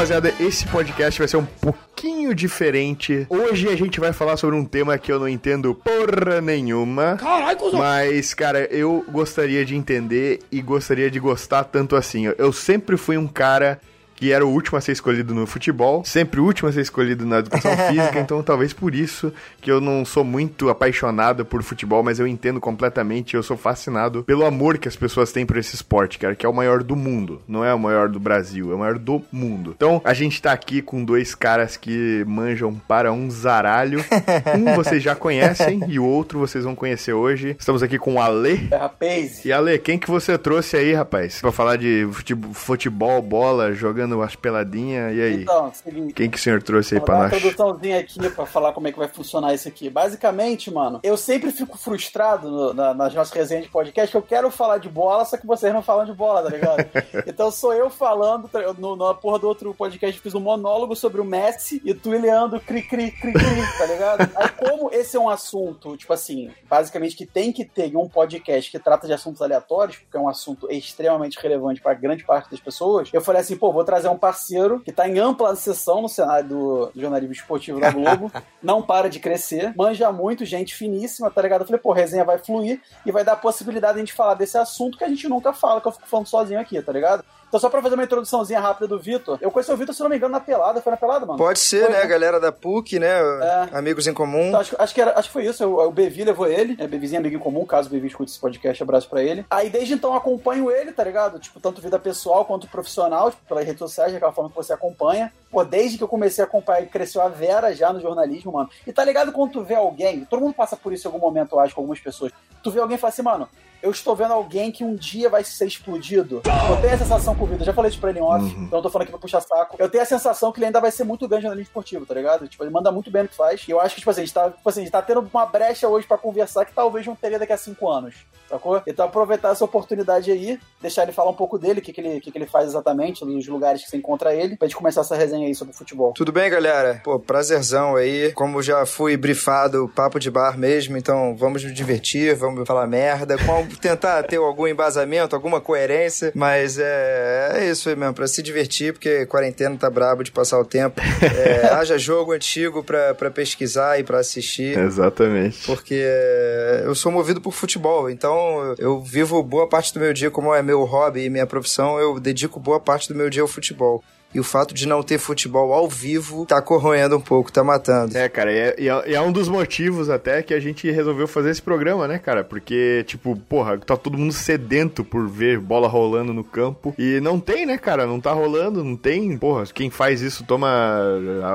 Rapaziada, esse podcast vai ser um pouquinho diferente. Hoje a gente vai falar sobre um tema que eu não entendo porra nenhuma. Caralho, cuzão. Mas, cara, eu gostaria de entender e gostaria de gostar tanto assim. Eu sempre fui um cara que era o último a ser escolhido no futebol, sempre o último a ser escolhido na educação física, então talvez por isso que eu não sou muito apaixonado por futebol, mas eu entendo completamente, eu sou fascinado pelo amor que as pessoas têm por esse esporte, cara, que é o maior do mundo, não é o maior do Brasil, é o maior do mundo. Então, a gente tá aqui com dois caras que manjam para um zaralho. Um vocês já conhecem e o outro vocês vão conhecer hoje. Estamos aqui com o Ale. É, rapaz. E Ale, quem que você trouxe aí, rapaz? Pra falar de fute- futebol, bola, jogando umas peladinhas, e aí? Então, seguinte. Quem que o senhor trouxe aí Vou pra dar uma nós? introduçãozinha aqui pra falar como é que vai funcionar isso aqui. Basicamente, mano, eu sempre fico frustrado no- na- nas nossas resenhas de podcast que eu quero falar de bola, só que vocês não falam de bola, tá ligado? então sou eu falando, no, na porra do outro podcast eu fiz um monólogo sobre o Messi e tu e Leandro cri cri cri cri, tá ligado? Aí como esse é um assunto, tipo assim, basicamente que tem que ter um podcast que trata de assuntos aleatórios, porque é um assunto extremamente relevante pra grande parte das pessoas, eu falei assim, pô, vou trazer um parceiro que tá em ampla sessão no cenário do, do jornalismo esportivo da Globo, não para de crescer, manja muito, gente finíssima, tá ligado? Eu falei, pô, resenha vai fluir e vai dar a possibilidade de a gente falar desse assunto que a gente nunca fala, que eu fico falando sozinho aqui, tá ligado? Então, só pra fazer uma introduçãozinha rápida do Vitor, eu conheci o Vitor, se não me engano, na pelada. Foi na pelada, mano? Pode ser, Foi, né? né? A galera da PUC, né? É. Amigos em comum. Então, acho, acho que era, acho que foi isso. O, o Bevi levou ele. É, Bevizinho é amigo em comum, caso o Bevi escute esse podcast, abraço pra ele. Aí desde então eu acompanho ele, tá ligado? Tipo, tanto vida pessoal quanto profissional, tipo, pelas redes sociais, daquela forma que você acompanha. Pô, desde que eu comecei a acompanhar, ele cresceu a Vera já no jornalismo, mano. E tá ligado quando tu vê alguém, todo mundo passa por isso em algum momento, eu acho, com algumas pessoas. Tu vê alguém e fala assim, mano, eu estou vendo alguém que um dia vai ser explodido. Eu tenho a sensação com o Vitor, já falei isso pra ele em off, então eu tô falando aqui pra puxar saco. Eu tenho a sensação que ele ainda vai ser muito grande no jornalismo esportivo, tá ligado? Tipo, ele manda muito bem no que faz. E eu acho que, tipo assim, a gente tá, tipo assim, a tá tendo uma brecha hoje pra conversar que talvez não teria daqui a cinco anos, sacou? Então aproveitar essa oportunidade aí, deixar ele falar um pouco dele, o que, que, ele, que, que ele faz exatamente, nos lugares que você encontra ele, pra gente começar essa resenha aí sobre futebol. Tudo bem, galera? Pô, prazerzão aí. Como já fui brifado, papo de bar mesmo, então vamos nos divertir, vamos falar merda, com- tentar ter algum embasamento, alguma coerência, mas é, é isso aí mesmo, pra se divertir, porque quarentena tá brabo de passar o tempo. É, haja jogo antigo pra, pra pesquisar e pra assistir. Exatamente. Porque é, eu sou movido por futebol, então eu vivo boa parte do meu dia, como é meu hobby e minha profissão, eu dedico boa parte do meu dia ao futebol. E o fato de não ter futebol ao vivo tá corroendo um pouco, tá matando. É, cara, e é, e é- é um dos motivos até que a gente resolveu fazer esse programa, né, cara? Porque, tipo, porra, tá todo mundo sedento por ver bola rolando no campo. E não tem, né, cara? Não tá rolando, não tem. Porra, quem faz isso toma.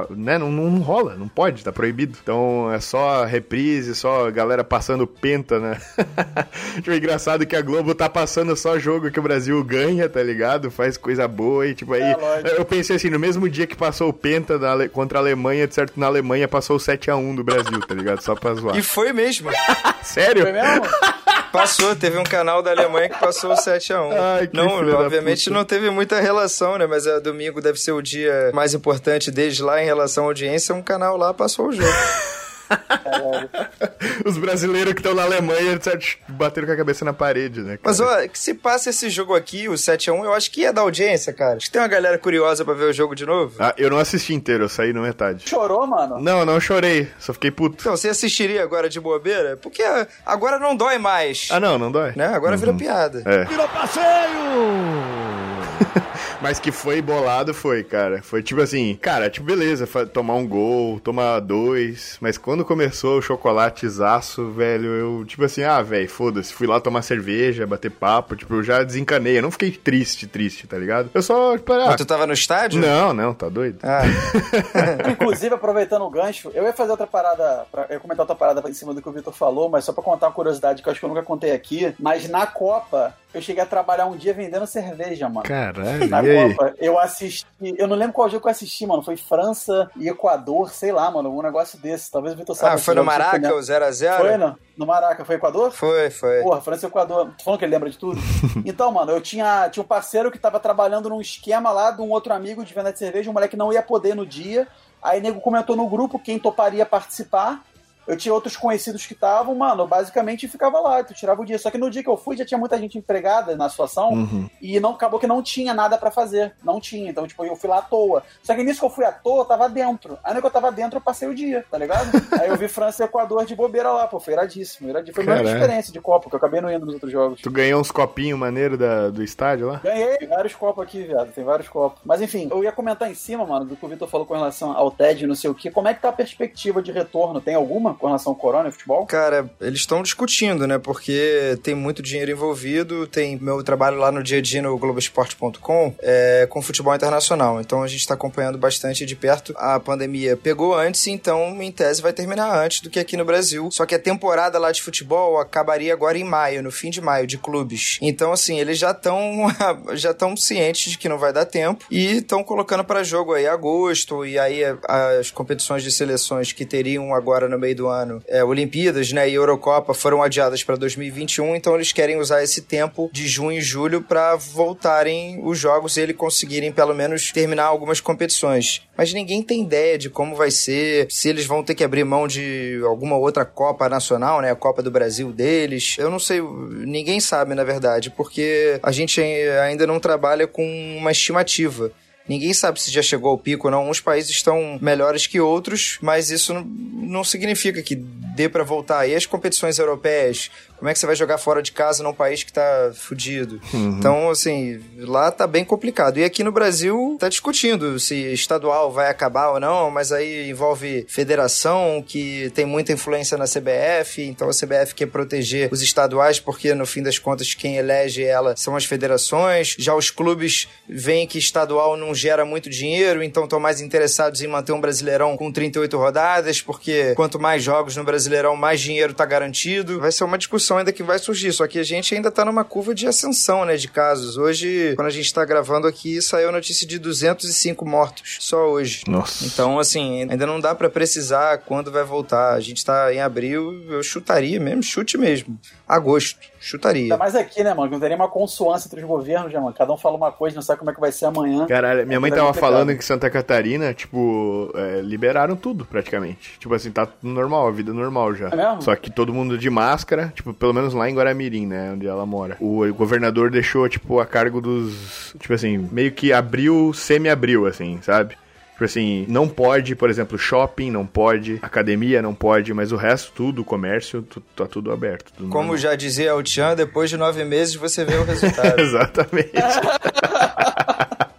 né? Não, não, não rola, não pode, tá proibido. Então é só reprise, só galera passando penta, né? tipo, é engraçado que a Globo tá passando só jogo que o Brasil ganha, tá ligado? Faz coisa boa e, tipo, aí. É. Eu pensei assim, no mesmo dia que passou o Penta da contra a Alemanha, de certo, na Alemanha passou o 7x1 do Brasil, tá ligado? Só pra zoar. E foi mesmo. Sério? Foi mesmo? Passou, teve um canal da Alemanha que passou o 7x1. Ai, que não, obviamente não teve muita relação, né? Mas é, domingo deve ser o dia mais importante desde lá em relação à audiência. Um canal lá passou o jogo. Os brasileiros que estão na Alemanha, bateram com a cabeça na parede, né? cara? Mas, ó, que se passa esse jogo aqui, o 7x1, eu acho que ia dar audiência, cara. Acho que tem uma galera curiosa pra ver o jogo de novo. Ah, eu não assisti inteiro, eu saí na metade. Chorou, mano? Não, não chorei, só fiquei puto. Então, você assistiria agora de bobeira? Porque agora não dói mais. Ah, não, não dói. Né? Agora vira piada. É. Virou passeio! Mas que foi bolado, foi, cara. Foi tipo assim, cara, tipo, beleza, tomar um gol, tomar dois. Mas quando começou o chocolatezaço, velho, eu, tipo assim, ah, velho, foda-se. Fui lá tomar cerveja, bater papo, tipo, eu já desencanei. Eu não fiquei triste, triste, tá ligado? Eu só, tipo, ah, Mas tu tava no estádio? Não, não, tá doido? Ah, Inclusive, aproveitando o gancho, eu ia fazer outra parada, pra, eu ia comentar outra parada em cima do que o Vitor falou, mas só pra contar uma curiosidade que eu acho que eu nunca contei aqui. Mas na Copa, eu cheguei a trabalhar um dia vendendo cerveja, mano. Caralho, Na e aí? Copa, eu assisti. Eu não lembro qual jogo que eu assisti, mano. Foi França e Equador, sei lá, mano. Um negócio desse. Talvez o Vitor saiba. ah foi no Maraca, o 0x0? Foi, no, no Maraca. Foi Equador? Foi, foi. Porra, França e Equador. Tô falando que ele lembra de tudo? então, mano, eu tinha, tinha um parceiro que tava trabalhando num esquema lá de um outro amigo de venda de cerveja, um moleque não ia poder no dia. Aí nego comentou no grupo quem toparia participar. Eu tinha outros conhecidos que estavam, mano, basicamente ficava lá, tu tirava o dia. Só que no dia que eu fui, já tinha muita gente empregada na situação Uhum. e não acabou que não tinha nada pra fazer. Não tinha. Então, tipo, eu fui lá à toa. Só que nisso que eu fui à toa, eu tava dentro. Aí no que eu tava dentro, eu passei o dia, tá ligado? Aí eu vi França e Equador de bobeira lá, pô. Foi iradíssimo. iradíssimo. Foi a melhor experiência de Copa, que eu acabei não indo nos outros jogos. Tu ganhou uns copinhos maneiros da, do estádio lá? Ganhei vários copos aqui, viado. Tem vários copos. Mas enfim, eu ia comentar em cima, mano, do que o Vitor falou com relação ao TED e não sei o que. Como é que tá a perspectiva de retorno? Tem alguma com relação ao Corona e futebol? Cara, eles estão discutindo, né? Porque tem muito dinheiro envolvido, tem meu trabalho lá no dia a dia no Globoesporte.com é, com futebol internacional. Então a gente está acompanhando bastante de perto. A pandemia pegou antes, então em tese vai terminar antes do que aqui no Brasil. Só que a temporada lá de futebol acabaria agora em maio, no fim de maio, de clubes. Então, assim, eles já estão já estão cientes de que não vai dar tempo e estão colocando para jogo aí agosto e aí as competições de seleções que teriam agora no meio do ano, é, Olimpíadas, né, e Eurocopa foram adiadas para 2021, então eles querem usar esse tempo de junho e julho para voltarem os jogos e eles conseguirem pelo menos terminar algumas competições. Mas ninguém tem ideia de como vai ser, se eles vão ter que abrir mão de alguma outra Copa Nacional, né, a Copa do Brasil deles. Eu não sei, ninguém sabe na verdade, porque a gente ainda não trabalha com uma estimativa. Ninguém sabe se já chegou ao pico ou não. Uns países estão melhores que outros, mas isso não, significa que dê para voltar. E as competições europeias, como é que você vai jogar fora de casa num país que tá fudido? Uhum. Então, assim, lá tá bem complicado. E aqui no Brasil tá discutindo se estadual vai acabar ou não, mas aí envolve federação que tem muita influência na CBF, então a CBF quer proteger os estaduais porque no fim das contas quem elege ela são as federações. Já os clubes veem que estadual não gera muito dinheiro, então estão mais interessados em manter um Brasileirão com 38 rodadas, porque quanto mais jogos no Brasileirão, mais dinheiro tá garantido. Vai ser uma discussão ainda que vai surgir, só que a gente ainda tá numa curva de ascensão, né, de casos. Hoje, quando a gente tá gravando aqui, saiu a notícia de 205 mortos, só hoje. Nossa. Então, assim, ainda não dá para precisar quando vai voltar. A gente tá em abril, eu chutaria mesmo, chute mesmo. Agosto, chutaria. Ainda mais aqui, né, mano? Que não teria uma consoância entre os governos, né, mano? Cada um fala uma coisa, não sabe como é que vai ser amanhã. Caralho, minha mãe É tava complicado. falando que Santa Catarina, tipo, é, liberaram tudo praticamente. Tipo assim, tá tudo normal, a vida normal já. É mesmo? Só que todo mundo de máscara, tipo, pelo menos lá em Guaramirim, né, onde ela mora. O, governador deixou, tipo, a cargo dos. Tipo assim, meio que abriu, semi-abriu, assim, sabe? Tipo assim, não pode, por exemplo, shopping não pode, academia não pode, mas o resto, tudo, comércio, tu- tá tudo aberto. tudo Como já dizia o Tian, depois de nove meses você vê o resultado. Exatamente.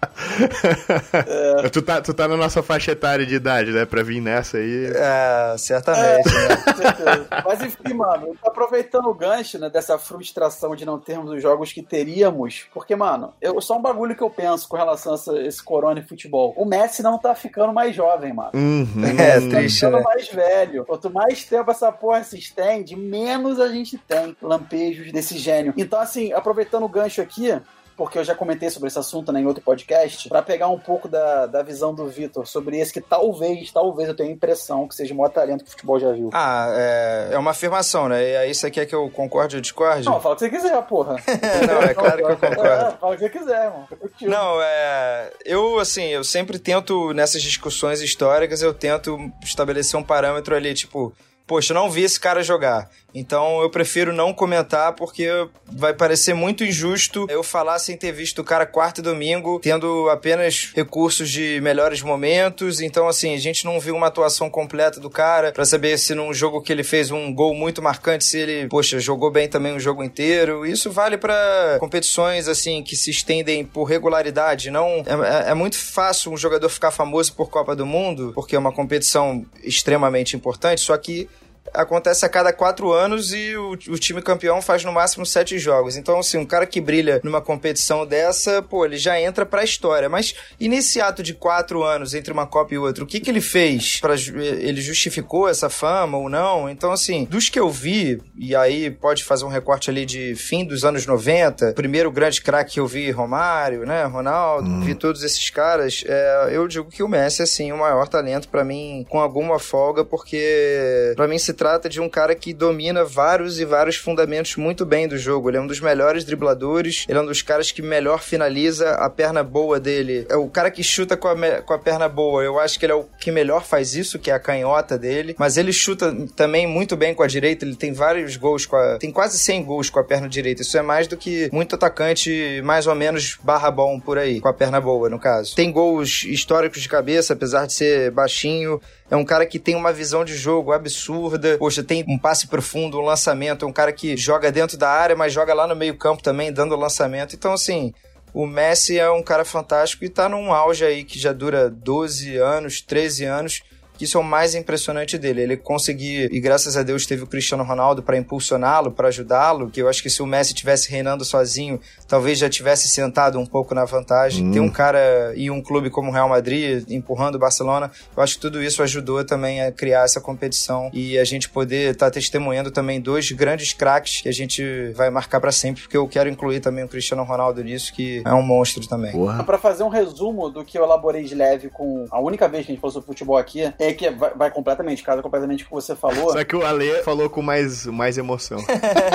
tu, tá, tu tá na nossa faixa etária de idade, né? Pra vir nessa aí. é, certamente, né? Com certeza. Mas enfim, mano, aproveitando o gancho, né, dessa frustração de não termos os jogos que teríamos, porque, mano, eu, só um bagulho que eu penso com relação a essa- esse corona e futebol. O Messi não tá ficando mais jovem, mano. Uhum. É, Tá triste, ficando né? mais velho. Quanto mais tempo essa porra se estende, menos a gente tem lampejos desse gênio. Então, assim, aproveitando o gancho aqui, porque eu já comentei sobre esse assunto né, em outro podcast, pra pegar um pouco da, da visão do Vitor sobre esse que talvez, talvez eu tenha a impressão que seja o maior talento que o futebol já viu. Ah, é, é uma afirmação, né? E aí você quer que eu concorde ou discorde? Não, fala o que você quiser, porra. Não, é claro que eu concordo. É, fala o que você quiser, mano. Eu. Não, é. Eu, assim, eu sempre tento, nessas discussões históricas, eu tento estabelecer um parâmetro ali, tipo, poxa, não vi esse cara jogar. Então eu prefiro não comentar porque vai parecer muito injusto eu falar sem ter visto o cara quarto e domingo, tendo apenas recursos de melhores momentos. Então, assim, a gente não viu uma atuação completa do cara pra saber se num jogo que ele fez um gol muito marcante, se ele, poxa, jogou bem também o jogo inteiro. Isso vale pra competições, assim, que se estendem por regularidade. Não é, é- é muito fácil um jogador ficar famoso por Copa do Mundo, porque é uma competição extremamente importante, só que acontece a cada quatro anos e o, o time campeão faz no máximo sete jogos. Então, assim, um cara que brilha numa competição dessa, pô, ele já entra pra história. Mas e nesse ato de quatro anos entre uma Copa e outra, o que que ele fez? Pra, ele justificou essa fama ou não? Então, assim, dos que eu vi, e aí pode fazer um recorte ali de fim dos anos 90, primeiro grande craque que eu vi, Romário, né, Ronaldo, vi todos esses caras, é, eu digo que o Messi, assim, o maior talento pra mim, com alguma folga, porque pra mim se trata de um cara que domina vários e vários fundamentos muito bem do jogo. Ele é um dos melhores dribladores, ele é um dos caras que melhor finaliza a perna boa dele. É o cara que chuta com a, com a perna boa. Eu acho que ele é o que melhor faz isso, que é a canhota dele. Mas ele chuta também muito bem com a direita. Ele tem vários gols com a. Tem quase 100 gols com a perna direita. Isso é mais do que muito atacante, mais ou menos barra bom por aí, com a perna boa, no caso. Tem gols históricos de cabeça, apesar de ser baixinho. É um cara que tem uma visão de jogo absurda. Poxa, tem um passe profundo, um lançamento. É um cara que joga dentro da área, mas joga lá no meio-campo também, dando lançamento. Então, assim, o Messi é um cara fantástico e tá num auge aí que já dura 12 anos, 13 anos que isso é o mais impressionante dele. Ele conseguir, e graças a Deus teve o Cristiano Ronaldo para impulsioná-lo, para ajudá-lo, que eu acho que se o Messi tivesse reinando sozinho, talvez já tivesse sentado um pouco na vantagem. Hum. Ter um cara e um clube como o Real Madrid empurrando o Barcelona, eu acho que tudo isso ajudou também a criar essa competição e a gente poder estar tá testemunhando também dois grandes craques que a gente vai marcar para sempre, porque eu quero incluir também o Cristiano Ronaldo nisso, que é um monstro também. Para fazer um resumo do que eu elaborei de leve com a única vez que a gente falou sobre futebol aqui, é que vai, vai completamente, casa completamente o que você falou. Só que o Ale falou com mais, mais emoção.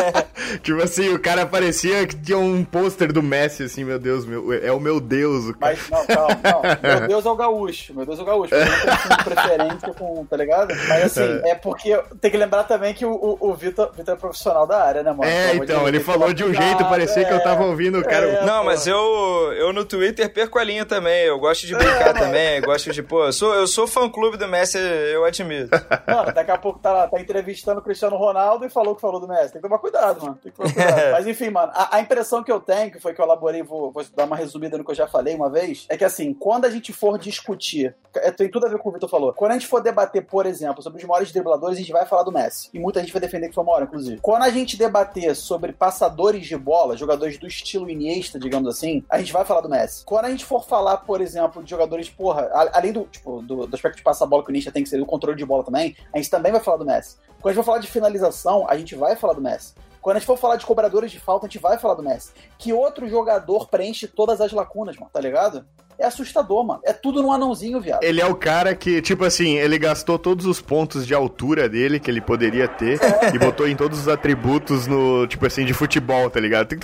tipo assim, o cara parecia que tinha um pôster do Messi, assim, meu Deus, meu, é o meu Deus. O cara. Mas, não, calma, calma. Meu Deus é o gaúcho. Meu Deus é o gaúcho. Eu não tenho preferência com, tá ligado? Mas assim, é porque tem que lembrar também que o, o, o Vitor, Vitor é profissional da área, né, mano? É, então, ele falou de um jeito, parecia é, que eu tava ouvindo o cara. É, não, pô. mas eu, eu no Twitter perco a linha também. Eu gosto de brincar é, também. Gosto de, pô, eu sou, eu sou fã clube do Messi, eu admiro. Mano, daqui a pouco tá, tá entrevistando o Cristiano Ronaldo e falou que falou do Messi. Tem que tomar cuidado, mano. Tem que tomar cuidado. Mas enfim, mano, a, a, impressão que eu tenho, que foi que eu elaborei, vou, vou, dar uma resumida no que eu já falei uma vez, é que assim, quando a gente for discutir, é, tem tudo a ver com o que o Vitor falou, quando a gente for debater, por exemplo, sobre os maiores dribladores, a gente vai falar do Messi. E muita gente vai defender que foi o maior, inclusive. Quando a gente debater sobre passadores de bola, jogadores do estilo Iniesta, digamos assim, a gente vai falar do Messi. Quando a gente for falar, por exemplo, de jogadores, porra, além do, tipo, do, do aspecto de passar bola que o tem que ser o controle de bola também, a gente também vai falar do Messi. Quando a gente for falar de finalização, a gente vai falar do Messi. Quando a gente for falar de cobradores de falta, a gente vai falar do Messi. Que outro jogador preenche todas as lacunas, mano, tá ligado? É assustador, mano. É tudo num anãozinho, viado. Ele é o cara que, tipo assim, ele gastou todos os pontos de altura dele que ele poderia ter é. e botou em todos os atributos no, tipo assim, de futebol, tá ligado?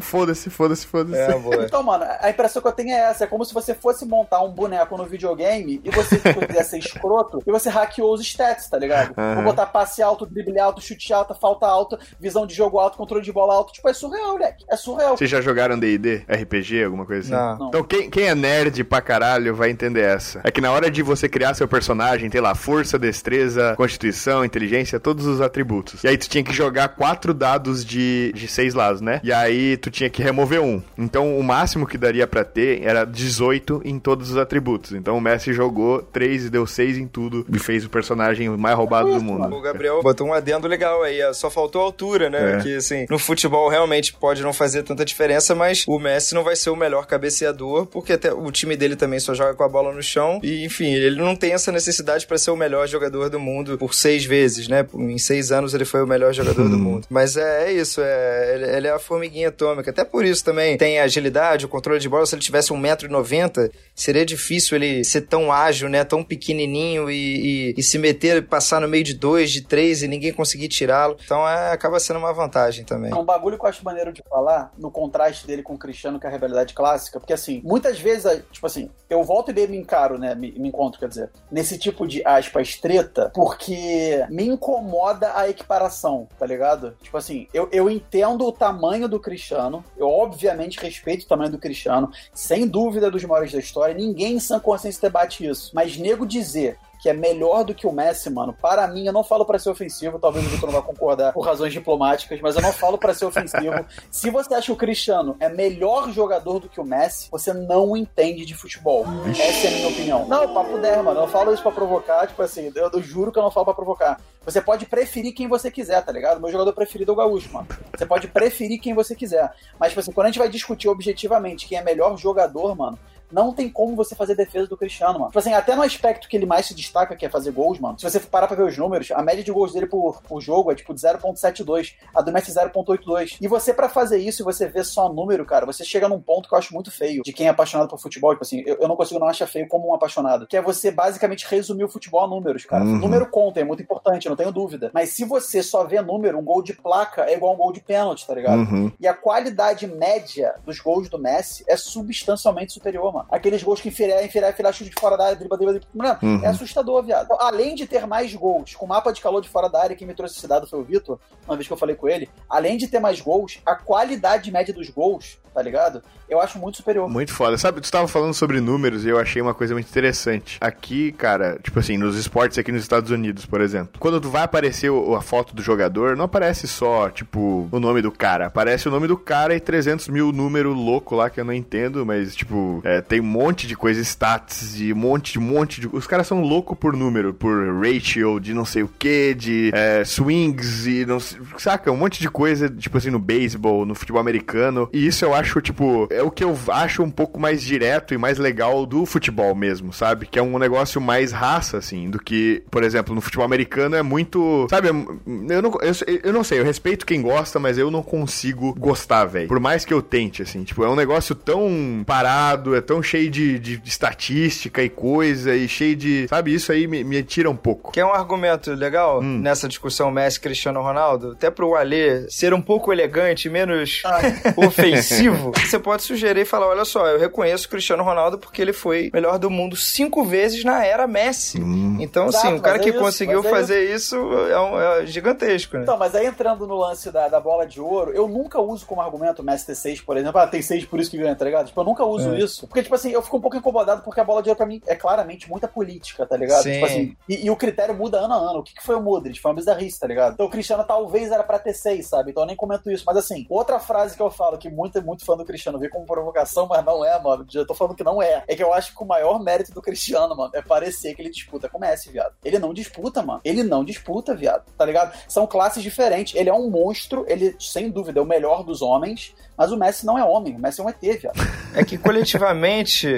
Foda-se, foda-se, foda-se. É, então, mano, a impressão que eu tenho é essa. É como se você fosse montar um boneco no videogame e você tipo, quisesse ser escroto e você hackeou os stats, tá ligado? Uhum. Vou botar passe alto, drible alto, chute alto, falta alta, visão de jogo alto, controle de bola alto. Tipo, é surreal, moleque. É surreal. Vocês já jogaram D&D? RPG, alguma coisa assim? Não. Então, quem, quem é nerd nerd pra caralho vai entender essa. É que na hora de você criar seu personagem, tem lá força, destreza, constituição, inteligência, todos os atributos. E aí tu tinha que jogar quatro dados de, de seis lados, né? E aí tu tinha que remover um. Então o máximo que daria para ter era 18 em todos os atributos. Então o Messi jogou 3 e deu 6 em tudo e fez o personagem mais roubado do mundo. O Gabriel botou um adendo legal aí, só faltou altura, né? É. Que assim, no futebol realmente pode não fazer tanta diferença, mas o Messi não vai ser o melhor cabeceador, porque até o time dele também só joga com a bola no chão. E, enfim, ele não tem essa necessidade para ser o melhor jogador do mundo por seis vezes, né? Em seis anos ele foi o melhor jogador do mundo. Mas é, é isso, é, ele, ele, é a formiguinha atômica. Até por isso também tem agilidade, o controle de bola. Se ele tivesse 1,90m, seria difícil ele ser tão ágil, né? Tão pequenininho e, e, e se meter, passar no meio de dois, de três e ninguém conseguir tirá-lo. Então é, acaba sendo uma vantagem também. É um bagulho que eu acho maneiro de falar, no contraste dele com o Cristiano, que é a rivalidade clássica, porque assim, muitas vezes, tipo assim, eu volto e me encaro, né? Me, me, encontro, quer dizer, nesse tipo de aspas treta, porque me incomoda a equiparação, tá ligado? Tipo assim, eu, eu entendo o tamanho do Cristiano, eu obviamente respeito o tamanho do Cristiano, sem dúvida dos maiores da história, ninguém em sã consciência debate isso. Mas nego dizer que é melhor do que o Messi, mano, para mim, eu não falo para ser ofensivo, talvez o Vitor não vá concordar por razões diplomáticas, mas eu não falo para ser ofensivo. Se você acha que o Cristiano é melhor jogador do que o Messi, você não entende de futebol. Essa é a minha opinião. Não, papo 10, mano. Eu não falo isso pra provocar, tipo assim, eu, eu juro que eu não falo pra provocar. Você pode preferir quem você quiser, tá ligado? Meu jogador preferido é o Gaúcho, mano. Você pode preferir quem você quiser. Mas, tipo assim, quando a gente vai discutir objetivamente quem é melhor jogador, mano, não tem como você fazer defesa do Cristiano, mano. Tipo assim, até no aspecto que ele mais se destaca, que é fazer gols, mano. Se você parar pra ver os números, a média de gols dele por, por jogo é tipo de 0.72, a do Messi 0.82. E você, para fazer isso, e você vê só número, cara, você chega num ponto que eu acho muito feio de quem é apaixonado por futebol. Tipo assim, eu, eu não consigo não achar feio como um apaixonado. Que é você basicamente resumir o futebol a números, cara. Uhum. Número conta, é muito importante, não tenho dúvida. Mas se você só vê número, um gol de placa é igual um gol de pênalti, tá ligado? Uhum. E a qualidade média dos gols do Messi é substancialmente superior, mano. Aqueles gols que enfiar, enfiar, enfiar chute de fora da área, dribla, dribla, dribla. Mano, uhum. é assustador, viado. Então, além de ter mais gols, com mapa de calor de fora da área, quem me trouxe esse dado foi o Vitor, uma vez que eu falei com ele, além de ter mais gols, a qualidade média dos gols tá ligado? Eu acho muito superior. Muito foda. Sabe, tu tava falando sobre números e eu achei uma coisa muito interessante. Aqui, cara, tipo assim, nos esportes aqui nos Estados Unidos, por exemplo, quando tu vai aparecer a foto do jogador, não aparece só, tipo, o nome do cara. Aparece o nome do cara e 300 mil número louco lá que eu não entendo, mas, tipo, é, tem um monte de coisa, stats, de um monte, de um monte de. Os caras são loucos por número, por ratio, de não sei o que, de é, swings e não. Saca? Um monte de coisa, tipo assim, no beisebol, no futebol americano. E isso eu acho, tipo, é o que eu acho um pouco mais direto e mais legal do futebol mesmo, sabe? Que é um negócio mais raça, assim, do que, por exemplo, no futebol americano é muito. Sabe? Eu não, eu, eu não sei, eu respeito quem gosta, mas eu não consigo gostar, velho. Por mais que eu tente, assim. Tipo, é um negócio tão parado, é tão cheio de, de, de estatística e coisa, e cheio de. Sabe? Isso aí me, me tira um pouco. Que é um argumento legal hum. nessa discussão Messi-Cristiano Ronaldo, até pro Alê ser um pouco elegante, menos ofensivo você pode sugerir e falar: olha só, eu reconheço o Cristiano Ronaldo porque ele foi melhor do mundo cinco vezes na era Messi. Hum. Então, Exato, assim, o cara que é isso, conseguiu é fazer isso, é, um, é, gigantesco, né? Então, mas aí entrando no lance da, da bola de ouro, eu nunca uso como argumento o Messi ter 6, por exemplo. Ah, tem 6 por isso que ganha, tá ligado? Tipo, eu nunca uso é. isso. Porque, tipo assim, eu fico um pouco incomodado porque a bola de ouro pra mim é claramente muita política, tá ligado? Sim. Tipo assim, e, e, o critério muda ano a ano. O que, que foi o Modric? Foi uma bizarrice, tá ligado? Então o Cristiano talvez era pra ter 6, sabe? Então eu nem comento isso. Mas assim, outra frase que eu falo que muito, muito fã do Cristiano Cristiano vê como provocação, mas não é, mano. Já tô falando que não é. É que eu acho que o maior mérito do Cristiano, mano, é parecer que ele disputa com o Messi, viado. Ele não disputa, mano. Ele não disputa, viado. Tá ligado? São classes diferentes. Ele é um monstro, ele, sem dúvida, é o melhor dos homens, mas o Messi não é homem, o Messi é um ET, viado. É que coletivamente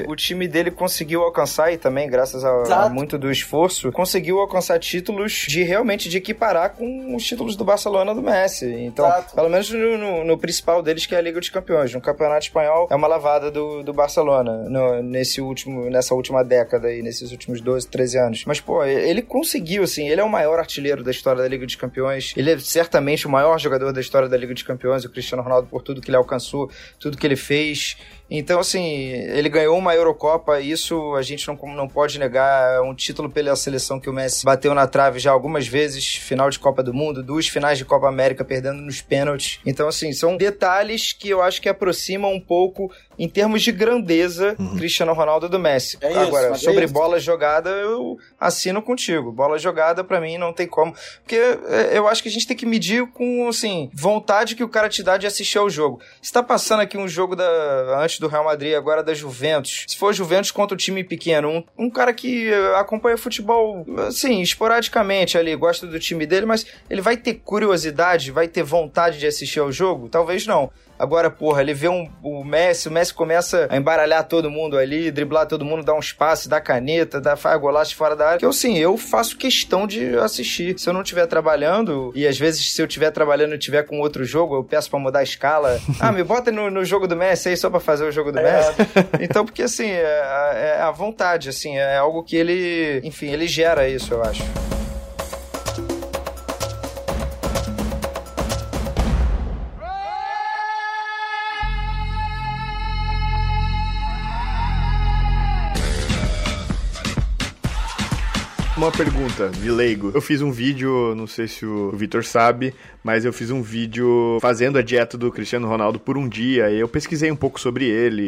o time dele conseguiu alcançar, e também graças a, a, muito do esforço, conseguiu alcançar títulos de realmente de equiparar com os títulos do Barcelona do Messi. Então, Exato. pelo menos no, no, no, principal deles, que é a Liga dos Campeões. No Campeonato Espanhol é uma lavada do, do Barcelona no, nesse último, nessa última década aí, nesses últimos 12, 13 anos. Mas, pô, ele conseguiu, assim, ele é o maior artilheiro da história da Liga dos Campeões. Ele é certamente o maior jogador da história da Liga dos Campeões, o Cristiano Ronaldo, por tudo que ele alcançou, tudo que ele fez. Então, assim, ele ganhou uma Eurocopa, isso a gente não, não pode negar. É um título pela seleção que o Messi bateu na trave já algumas vezes, final de Copa do Mundo, duas finais de Copa América perdendo nos pênaltis. Então, assim, são detalhes que eu acho que aproximam um pouco, em termos de grandeza, uhum. Cristiano Ronaldo do Messi. É Agora, isso, sobre é bola jogada, eu assino contigo. Bola jogada, para mim, não tem como. Porque é, eu acho que a gente tem que medir com, assim, vontade que o cara te dá de assistir ao jogo. Você tá passando aqui um jogo da antes do Real Madrid, agora da Juventus. Se for Juventus contra o time pequeno, um, um cara que eh, acompanha futebol, assim, esporadicamente ali, gosta do time dele, mas ele vai ter curiosidade, vai ter vontade de assistir ao jogo? Talvez não. Agora, porra, ele vê um, o Messi, o Messi começa a embaralhar todo mundo ali, driblar todo mundo, dar uns passes, dar caneta, dar faz golaço fora da área. Que eu, sim, eu faço questão de assistir. Se eu não estiver trabalhando, e às vezes se eu estiver trabalhando e estiver com outro jogo, eu peço pra mudar a escala. ah, me bota no, no jogo do Messi aí só pra fazer o jogo do é. Messi. Então, porque assim, é, é a vontade, assim, é algo que ele, enfim, ele gera isso, eu acho. Uma pergunta de leigo. Eu fiz um vídeo, não sei se o Vitor sabe, mas eu fiz um vídeo fazendo a dieta do Cristiano Ronaldo por um dia. E eu pesquisei um pouco sobre ele,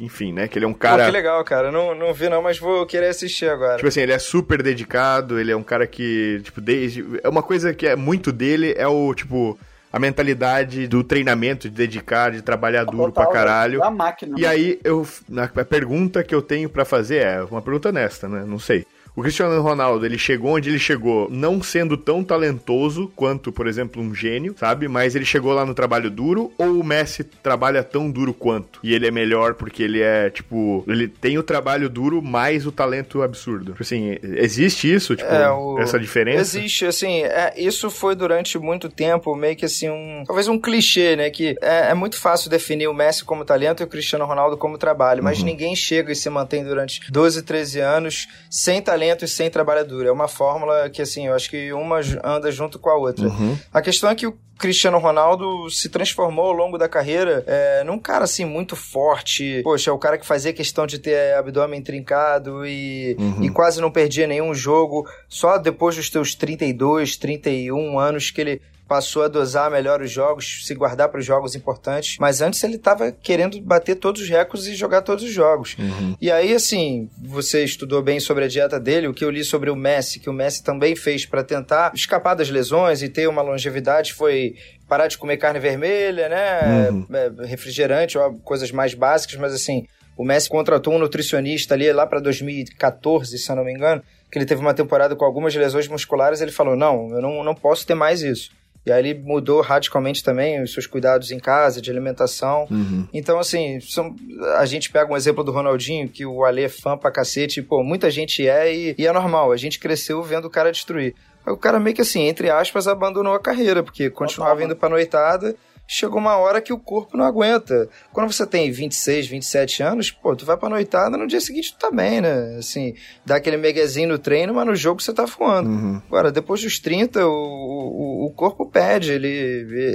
e, enfim, né? Que ele é um cara. Pô, que legal, cara. Não, não vi não, mas vou querer assistir agora. Tipo assim, ele é super dedicado, ele é um cara que, tipo, desde. É uma coisa que é muito dele, é o, tipo a mentalidade do treinamento, de dedicar, de trabalhar duro Total, pra caralho. A máquina. E né? aí, eu, a pergunta que eu tenho para fazer é uma pergunta honesta, né? Não sei. O Cristiano Ronaldo, ele chegou onde ele chegou, não sendo tão talentoso quanto, por exemplo, um gênio, sabe? Mas ele chegou lá no trabalho duro, ou o Messi trabalha tão duro quanto? E ele é melhor porque ele é, tipo, ele tem o trabalho duro mais o talento absurdo. Tipo assim, existe isso, tipo, é, o... essa diferença? Existe, assim, é, isso foi durante muito tempo meio que assim, um, talvez um clichê, né? Que é, é muito fácil definir o Messi como talento e o Cristiano Ronaldo como trabalho, mas uhum. ninguém chega e se mantém durante 12, 13 anos sem talento e sem trabalho duro. É uma fórmula que, assim, eu acho que uma anda junto com a outra. Uhum. A questão é que o Cristiano Ronaldo se transformou ao longo da carreira é, num cara assim muito forte. Poxa, é o cara que fazia questão de ter abdômen trincado e, uhum. e quase não perdia nenhum jogo. Só depois dos teus 32, 31 anos que ele passou a dosar melhor os jogos, se guardar para os jogos importantes. Mas antes ele estava querendo bater todos os recordes e jogar todos os jogos. Uhum. E aí, assim, você estudou bem sobre a dieta dele, o que eu li sobre o Messi, que o Messi também fez para tentar escapar das lesões e ter uma longevidade, foi parar de comer carne vermelha, né? Uhum. É, refrigerante, ou coisas mais básicas, mas assim. O Messi contratou um nutricionista ali lá para 2014, se eu não me engano, que ele teve uma temporada com algumas lesões musculares. Ele falou: Não, eu não, não posso ter mais isso. E aí ele mudou radicalmente também os seus cuidados em casa, de alimentação. Uhum. Então, assim, são, a gente pega um exemplo do Ronaldinho, que o Ale é fã pra cacete, e, pô, muita gente é, e, e é normal. A gente cresceu vendo o cara destruir. O cara meio que assim, entre aspas, abandonou a carreira, porque continuava indo pra noitada chegou uma hora que o corpo não aguenta. Quando você tem 26, 27 anos, pô, tu vai pra noitada, no dia seguinte tu tá bem, né? Assim, dá aquele meguezinho no treino, mas no jogo você tá voando. Uhum. Agora, depois dos 30, o, o, o, corpo pede, ele,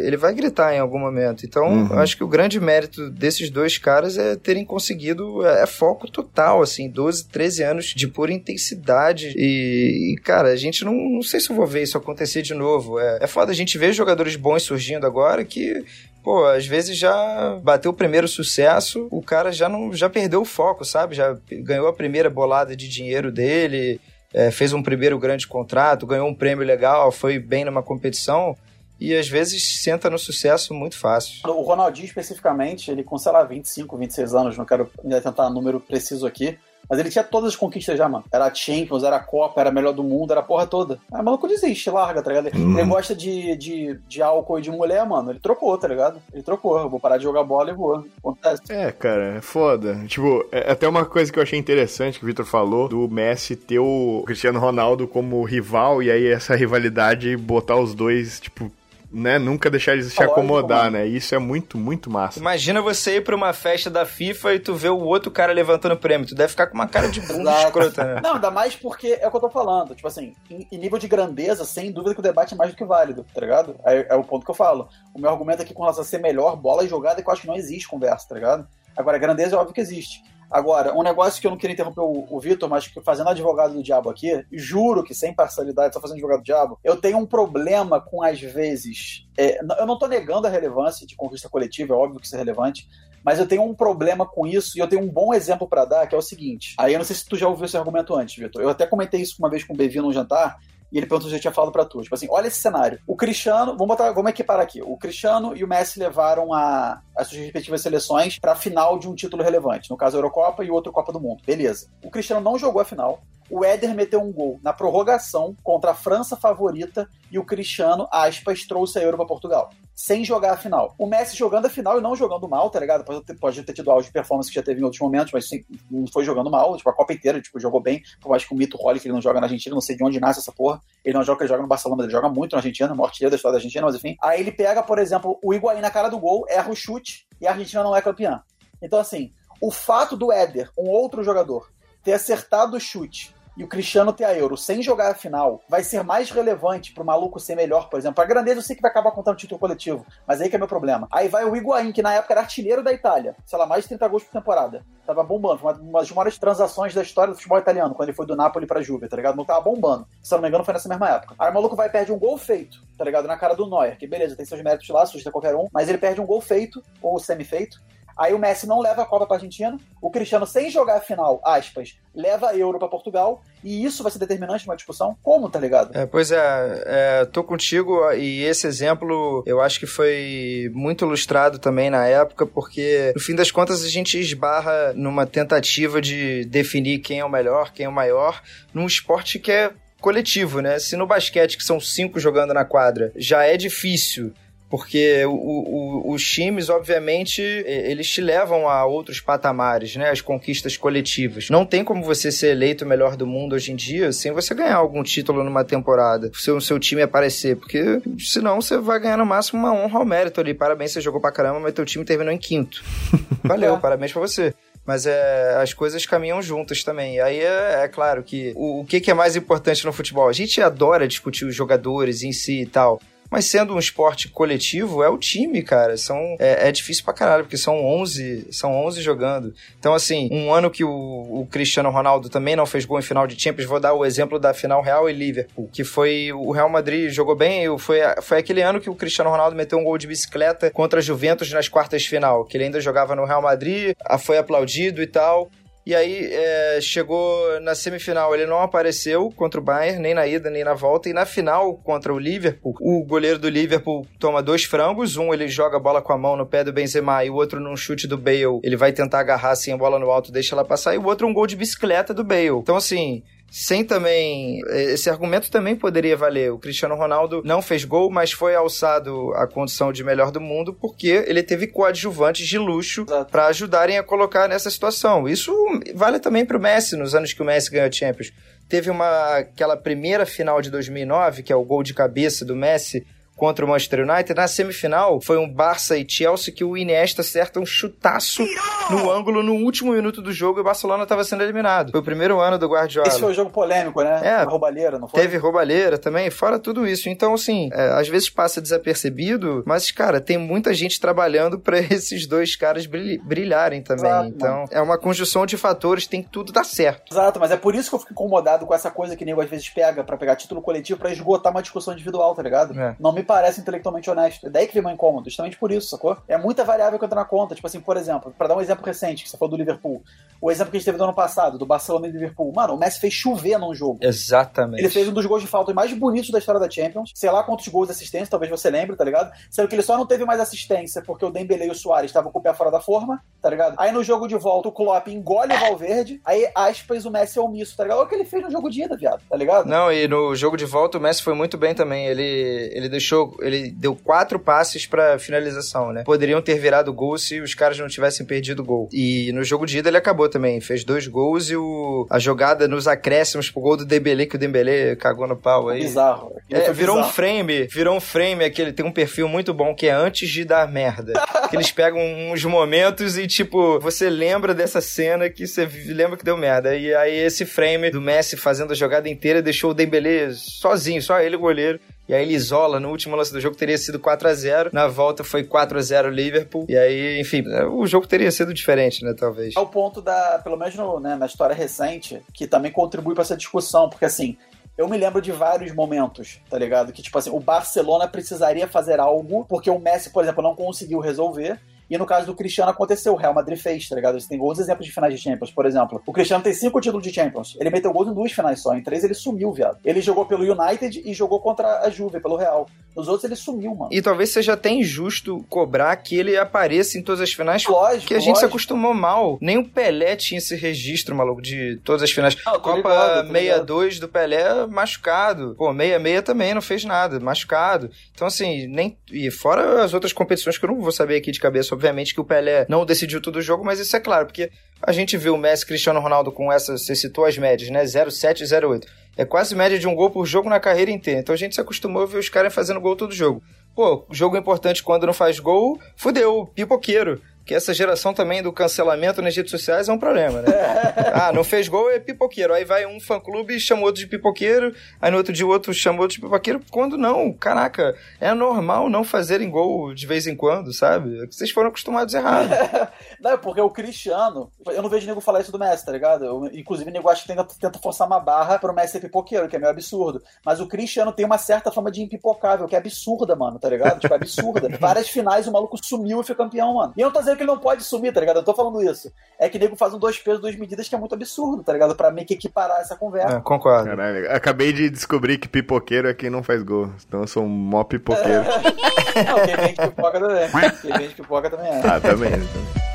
ele vai gritar em algum momento. Então, uhum. acho que o grande mérito desses dois caras é terem conseguido, é, é foco total, assim, 12, 13 anos de pura intensidade. E, e, cara, a gente não, não sei se eu vou ver isso acontecer de novo. É, é foda a gente ver jogadores bons surgindo agora que pô, às vezes já bateu o primeiro sucesso, o cara já não já perdeu o foco, sabe? Já ganhou a primeira bolada de dinheiro dele, é, fez um primeiro grande contrato, ganhou um prêmio legal, foi bem numa competição e às vezes senta no sucesso muito fácil. O Ronaldinho especificamente, ele com, sei lá, 25, 26 anos, não quero tentar número preciso aqui, mas ele tinha todas as conquistas já, mano. Era a Champions, era a Copa, era a melhor do mundo, era a porra toda. Aí o maluco desiste, larga, tá ligado? Uhum. Ele gosta de, de, de álcool e de mulher, mano. Ele trocou, tá ligado? Ele trocou. Eu vou parar de jogar bola e vou. Acontece. É, cara, é foda. Tipo, é até uma coisa que eu achei interessante que o Victor falou do Messi ter o Cristiano Ronaldo como rival e aí essa rivalidade botar os dois, tipo, né, nunca deixar eles se acomodar, né? Isso é muito, muito massa. Imagina você ir pra uma festa da FIFA e tu vê o outro cara levantando prêmio. Tu deve ficar com uma cara de bunda escrota, né? Não, ainda mais porque é o que eu tô falando. Tipo assim, em, nível de grandeza, sem dúvida que o debate é mais do que válido, tá ligado? É, é o ponto que eu falo. O meu argumento aqui com relação a ser melhor bola e jogada é que eu acho que não existe conversa, tá ligado? Agora, grandeza é óbvio que existe. Agora, um negócio que eu não queria interromper o, o Vitor, mas que fazendo advogado do diabo aqui, juro que sem parcialidade, só fazendo advogado do diabo, eu tenho um problema com, às vezes. É, eu não tô negando a relevância de conquista coletiva, é óbvio que isso é relevante, mas eu tenho um problema com isso e eu tenho um bom exemplo para dar, que é o seguinte. Aí eu não sei se tu já ouviu esse argumento antes, Vitor. Eu até comentei isso uma vez com o Bevi num jantar, e ele perguntou se eu tinha falado pra tu. Tipo assim, olha esse cenário. O Cristiano, vamos botar, vamos aqui. O Cristiano e o Messi levaram a, as suas respectivas seleções pra final de um título relevante. No caso, a Eurocopa e outro Copa do Mundo. Beleza. O Cristiano não jogou a final o Éder meteu um gol na prorrogação contra a França favorita e o Cristiano, aspas, trouxe a Euro pra Portugal. Sem jogar a final. O Messi jogando a final e não jogando mal, tá ligado? Pode ter, pode ter tido auge de performance que já teve em outros momentos, mas sim, não foi jogando mal. Tipo, a Copa inteira, tipo, jogou bem. Por mais que o mito role que ele não joga na Argentina, não sei de onde nasce essa porra. Ele não joga, ele joga no Barcelona, ele joga muito na Argentina, morte da história da Argentina, mas enfim. Aí ele pega, por exemplo, o Higuaín na cara do gol, erra o chute e a Argentina não é campeã. Então, assim, o fato do Éder, um outro jogador, ter acertado o chute e o Cristiano ter a Euro sem jogar a final, vai ser mais relevante pro maluco ser melhor, por exemplo. A grandeza eu sei que vai acabar contando título coletivo, mas aí que é meu problema. Aí vai o Higuaín, que na época era artilheiro da Itália, sei lá, mais de 30 gols por temporada. Tava bombando, foi uma das maiores transações da história do futebol italiano, quando ele foi do Napoli pra Juve, tá ligado? Não tava bombando. Se eu não me engano, foi nessa mesma época. Aí o maluco vai perde um gol feito, tá ligado? Na cara do Neuer, que beleza, tem seus méritos lá, sujeita qualquer um, mas ele perde um gol feito, ou semi-feito, Aí o Messi não leva a Copa pra Argentina, o Cristiano, sem jogar a final, aspas, leva a Euro pra Portugal, e isso vai ser determinante numa discussão? Como, tá ligado? É, pois é, é, tô contigo, e esse exemplo eu acho que foi muito ilustrado também na época, porque no fim das contas a gente esbarra numa tentativa de definir quem é o melhor, quem é o maior, num esporte que é coletivo, né? Se no basquete, que são cinco jogando na quadra, já é difícil porque o, o, os times, obviamente, eles te levam a outros patamares, né? As conquistas coletivas. Não tem como você ser eleito o melhor do mundo hoje em dia sem você ganhar algum título numa temporada, se o seu time aparecer, porque senão você vai ganhar no máximo uma honra ao mérito ali. Parabéns, você jogou pra caramba, mas teu time terminou em quinto. Valeu, parabéns pra você mas é, as coisas caminham juntas também. E aí é, é claro que o, o que, que, é mais importante no futebol? A gente adora discutir os jogadores em si e tal. Mas sendo um esporte coletivo, é o time, cara. São, é, é difícil pra caralho, porque são 11, são 11 jogando. Então, assim, um ano que o, o, Cristiano Ronaldo também não fez gol em final de Champions, vou dar o exemplo da final Real e Liverpool, que foi o Real Madrid jogou bem, foi, foi aquele ano que o Cristiano Ronaldo meteu um gol de bicicleta contra a Juventus nas quartas de final, que ele ainda jogava no Real Madrid, foi aplaudido e tal. E aí é, chegou na semifinal, ele não apareceu contra o Bayern, nem na ida, nem na volta. E na final contra o Liverpool, o goleiro do Liverpool toma dois frangos. Um ele joga a bola com a mão no pé do Benzema e o outro num chute do Bale. Ele vai tentar agarrar assim a bola no alto, deixa ela passar. E o outro um gol de bicicleta do Bale. Então assim, sem também. Esse argumento também poderia valer. O Cristiano Ronaldo não fez gol, mas foi alçado à condição de melhor do mundo porque ele teve coadjuvantes de luxo para ajudarem a colocar nessa situação. Isso vale também para o Messi, nos anos que o Messi ganhou a Champions. Teve uma aquela primeira final de 2009, que é o gol de cabeça do Messi, contra o Manchester United. Na semifinal, foi um Barça e Chelsea que o Iniesta acerta um chutaço no ângulo no último minuto do jogo e o Barcelona estava sendo eliminado. Foi o primeiro ano do Guardiola. Esse foi um jogo polêmico, né? É. Roubalheira, não foi? Teve roubalheira também, fora tudo isso. Então, assim, é, às vezes passa desapercebido, mas, cara, tem muita gente trabalhando para esses dois caras brilharem também. Exato, então, mano. é uma conjunção de fatores, tem que tudo dar certo. Exato, mas é por isso que eu fico incomodado com essa coisa que nego às vezes pega para pegar título coletivo para esgotar uma discussão individual, tá ligado? É. Não me parece intelectualmente honesto. É daí que vem meu incômodo, justamente por isso, sacou? É muita variável que entra na conta. Tipo assim, por exemplo, para dar um exemplo recente, que você falou do Liverpool. O exemplo que a gente teve no ano passado, do Barcelona e do Liverpool. Mano, o Messi fez chover num jogo. Exatamente. Ele fez um dos gols de falta mais bonitos da história da Champions. Sei lá quantos gols de assistência, talvez você lembre, tá ligado? Sendo que ele só não teve mais assistência porque o Dembele e o Soares estavam com o pé fora da forma, tá ligado? Aí no jogo de volta, o Klopp engole o Valverde. Aí, aspas, o Messi é omisso, tá ligado? Olha o que ele fez no jogo de ida, viado, tá ligado? Não, e no jogo de volta o Messi foi muito bem também. Ele, ele deixou. Ele deu quatro passes para finalização, né? Poderiam ter virado gol se os caras não tivessem perdido o gol. E no jogo de ida ele acabou também. Fez dois gols e o, a jogada nos acréscimos pro gol do Dembele, que o Dembele cagou no pau aí. Bizarro. É, virou bizarro. um frame, virou um frame aquele tem um perfil muito bom que é antes de dar merda. que eles pegam uns momentos e tipo, você lembra dessa cena que você lembra que deu merda. E aí esse frame do Messi fazendo a jogada inteira deixou o Dembele sozinho, só ele o goleiro. E aí ele isola no último lance do jogo, teria sido 4 a 0 Na volta foi 4 a 0 Liverpool. E aí, enfim, o jogo teria sido diferente, né? Talvez. É o ponto da, pelo menos no, né, na história recente, que também contribui para essa discussão, porque assim. Eu me lembro de vários momentos, tá ligado? Que, tipo assim, o Barcelona precisaria fazer algo, porque o Messi, por exemplo, não conseguiu resolver. E no caso do Cristiano aconteceu, o Real Madrid fez, tá ligado? Você tem outros exemplos de finais de Champions, por exemplo. O Cristiano tem cinco títulos de Champions. Ele meteu gols em duas finais só, em três ele sumiu, viado. Ele jogou pelo United e jogou contra a Juve, pelo Real. Nos outros ele sumiu, mano. E talvez seja até injusto cobrar que ele apareça em todas as finais, lógico, que a gente lógico. se acostumou mal. Nem o Pelé tinha esse registro, maluco, de todas as finais. Não, Copa ligado, 62 do Pelé machucado. Pô, 66 também não fez nada, machucado. Então assim, nem e fora as outras competições que eu não vou saber aqui de cabeça, obviamente que o Pelé não decidiu todo o jogo, mas isso é claro, porque a gente viu o Messi Cristiano Ronaldo com essa, você citou as médias, né? 0,7 e 0,8. É quase média de um gol por jogo na carreira inteira. Então a gente se acostumou a ver os caras fazendo gol todo jogo. Pô, jogo importante quando não faz gol, fudeu, pipoqueiro que essa geração também do cancelamento nas redes sociais é um problema, né? ah, não fez gol é pipoqueiro. Aí vai um fã-clube e chama outro de pipoqueiro, aí no outro dia outro chama outro de pipoqueiro. Quando não? Caraca, é normal não fazerem gol de vez em quando, sabe? É vocês foram acostumados errado. não, porque o Cristiano, eu não vejo nego falar isso do Messi, tá ligado? Eu, inclusive, o nego acho que tenta, tenta forçar uma barra pro Messi ser pipoqueiro, que é meio absurdo. Mas o Cristiano tem uma certa fama de impipocável, que é absurda, mano, tá ligado? Tipo, é absurda. Várias finais o maluco sumiu e foi campeão, mano. E eu não tô dizendo dizendo que ele não pode sumir, tá ligado? Eu tô falando isso. É que nego faz um dois pesos, duas medidas que é muito absurdo, tá ligado? Pra meio que equiparar essa conversa. É, concordo. Caralho, acabei de descobrir que pipoqueiro é quem não faz gol. Então eu sou um mó pipoqueiro. não, quem vende pipoca também. Quem vende pipoca também é. Ah, também. também.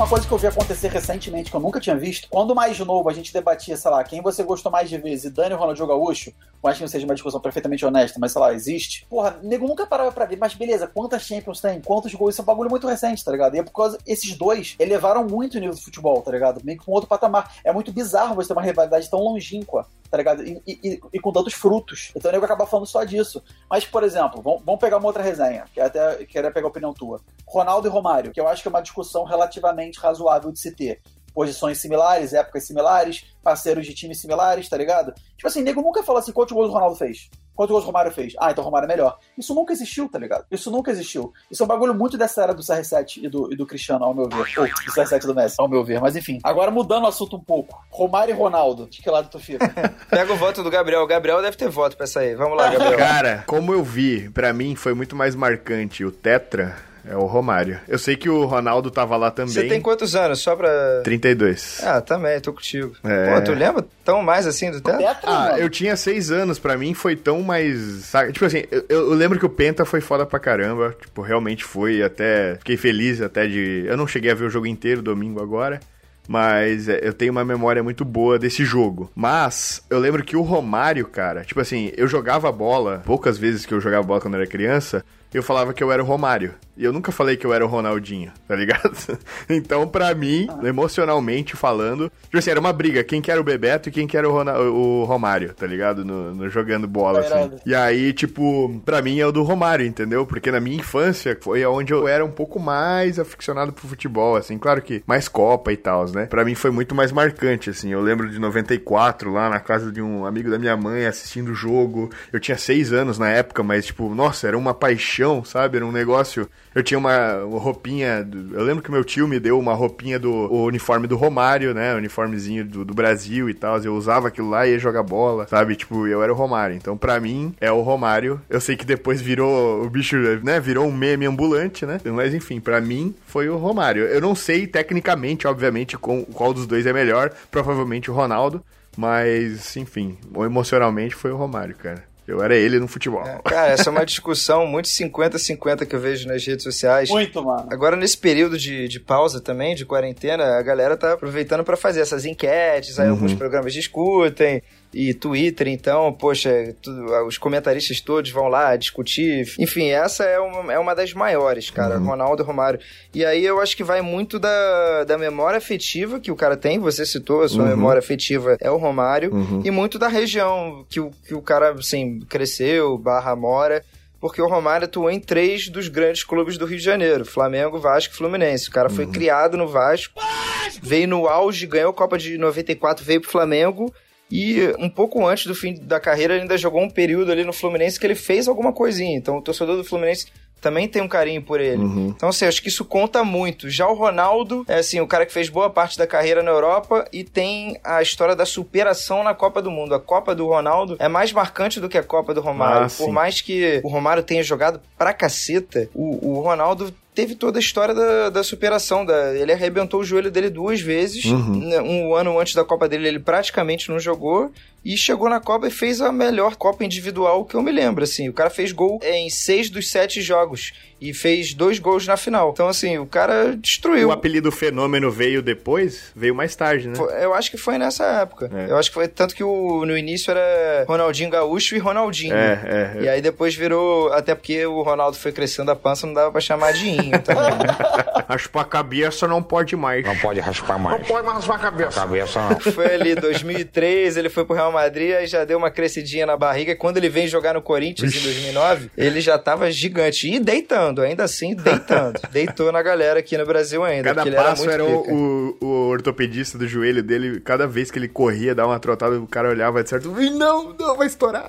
Uma coisa que eu vi acontecer recentemente, que eu nunca tinha visto, quando mais novo a gente debatia, sei lá, quem você gostou mais de ver, Zidane ou Ronaldinho Gaúcho, eu acho que não seja uma discussão perfeitamente honesta, mas sei lá, existe. Porra, nego nunca parava pra ver, mas beleza, quantas Champions tem? Quantos gols? Isso é um bagulho muito recente, tá ligado? E é por causa esses dois elevaram muito o nível do futebol, tá ligado? Meio que com outro patamar. É muito bizarro você ter uma rivalidade tão longínqua, tá ligado? E, e, e com tantos frutos. Então o nego acaba falando só disso. Mas, por exemplo, vamos, vamos pegar uma outra resenha, que até queria pegar a opinião tua. Ronaldo e Romário, que eu acho que é uma discussão relativamente razoável de se ter. Posições similares, épocas similares, parceiros de times similares, tá ligado? Tipo assim, nego nunca fala assim quantos gols o Ronaldo fez. Quantos gols o Romário fez? Ah, então o Romário é melhor. Isso nunca existiu, tá ligado? Isso nunca existiu. Isso é um bagulho muito dessa era do CR7 e do, e do Cristiano, ao meu ver. Ou do CR7 do Messi, ao meu ver. Mas enfim. Agora mudando o assunto um pouco. Romário e Ronaldo. De que lado tu fica? Pega o voto do Gabriel. O Gabriel deve ter voto pra essa aí. Vamos lá, Gabriel. Cara, como eu vi, pra mim foi muito mais marcante o Tetra é o Romário. Eu sei que o Ronaldo tava lá também. Você tem quantos anos? Só pra. 32. Ah, também, tô contigo. É... Pô, tu lembra tão mais assim do teatro? Ah, eu tinha seis anos, pra mim foi tão mais. Sabe? Tipo assim, eu, eu, lembro que o Penta foi foda pra caramba. Tipo, realmente foi. Até. Fiquei feliz até de. Eu não cheguei a ver o jogo inteiro domingo agora mas é, eu tenho uma memória muito boa desse jogo. Mas eu lembro que o Romário, cara, tipo assim, eu jogava bola, poucas vezes que eu jogava bola quando eu era criança, eu falava que eu era o Romário. E eu nunca falei que eu era o Ronaldinho, tá ligado? então, pra mim, emocionalmente falando, tipo assim, era uma briga. Quem que era o Bebeto e quem que era o, o Romário, tá ligado? No, no jogando bola, assim. E aí, tipo, pra mim é o do Romário, entendeu? Porque na minha infância foi onde eu era um pouco mais aficionado pro futebol, assim. Claro que mais Copa e tal, né? Pra mim foi muito mais marcante, assim. Eu lembro de 94, lá na casa de um amigo da minha mãe, assistindo o jogo. Eu tinha seis anos na época, mas, tipo, nossa, era uma paixão, sabe? Era um negócio eu tinha uma, uma roupinha. Do, eu lembro que meu tio me deu uma roupinha do uniforme do Romário, né? O uniformezinho do, do Brasil e tal. Eu usava aquilo lá e ia jogar bola, sabe? Tipo, eu era o Romário. Então, pra mim, é o Romário. Eu sei que depois virou. O bicho, né? Virou um meme ambulante, né? Mas enfim, pra mim, foi o Romário. Eu não sei tecnicamente, obviamente, com, qual dos dois é melhor. Provavelmente o Ronaldo. Mas, enfim, emocionalmente foi o Romário, cara. Eu era ele no futebol. É, cara, essa é uma discussão muito 50-50 que eu vejo nas redes sociais. Muito, mano. Agora, nesse período de, de pausa também, de quarentena, a galera tá aproveitando para fazer essas enquetes, aí uhum. alguns programas discutem e Twitter, então, poxa, tudo, os comentaristas todos vão lá discutir. Enfim, essa é uma, é uma das maiores, cara, uhum. Ronaldo Romário. E aí eu acho que vai muito da, da memória afetiva que o cara tem, você citou, a sua uhum. memória afetiva é o Romário, uhum. e muito da região que o, que o cara, assim, cresceu, barra mora porque o Romário atuou em três dos grandes clubes do Rio de Janeiro: Flamengo, Vasco e Fluminense. O cara foi uhum. criado no Vasco, Vasco, veio no auge, ganhou a Copa de 94, veio pro Flamengo e um pouco antes do fim da carreira, ele ainda jogou um período ali no Fluminense que ele fez alguma coisinha. Então, o torcedor do Fluminense também tem um carinho por ele. Uhum. Então, assim, acho que isso conta muito. Já o Ronaldo é, assim, o cara que fez boa parte da carreira na Europa e tem a história da superação na Copa do Mundo. A Copa do Ronaldo é mais marcante do que a Copa do Romário. Ah, por mais que o Romário tenha jogado pra caceta, o, o Ronaldo teve toda a história da, da superação. Da, ele arrebentou o joelho dele duas vezes. Uhum. Né, um ano antes da Copa dele, ele praticamente não jogou. E chegou na Copa e fez a melhor Copa individual que eu me lembro. Assim, o cara fez gol em seis dos sete jogos e fez dois gols na final. Então, assim, o cara destruiu. O apelido Fenômeno veio depois? Veio mais tarde, né? Eu acho que foi nessa época. É. Eu acho que foi tanto que o, no início era Ronaldinho Gaúcho e Ronaldinho. É, é, é. E aí depois virou. Até porque o Ronaldo foi crescendo a pança, não dava pra chamar de Inho também, né? Raspar a cabeça não pode mais. Não pode raspar mais. Não pode mais raspar a cabeça. A cabeça não. Foi ali 2003, ele foi pro Real Madrid, aí já deu uma crescidinha na barriga. Quando ele vem jogar no Corinthians em 2009, ele já tava gigante. E deitando deitando, ainda assim deitando. Deitou na galera aqui no Brasil ainda. Cada passo era, era o, o, o, ortopedista do joelho dele, cada vez que ele corria, dava uma trotada, o cara olhava de certo, e não, não, vai estourar.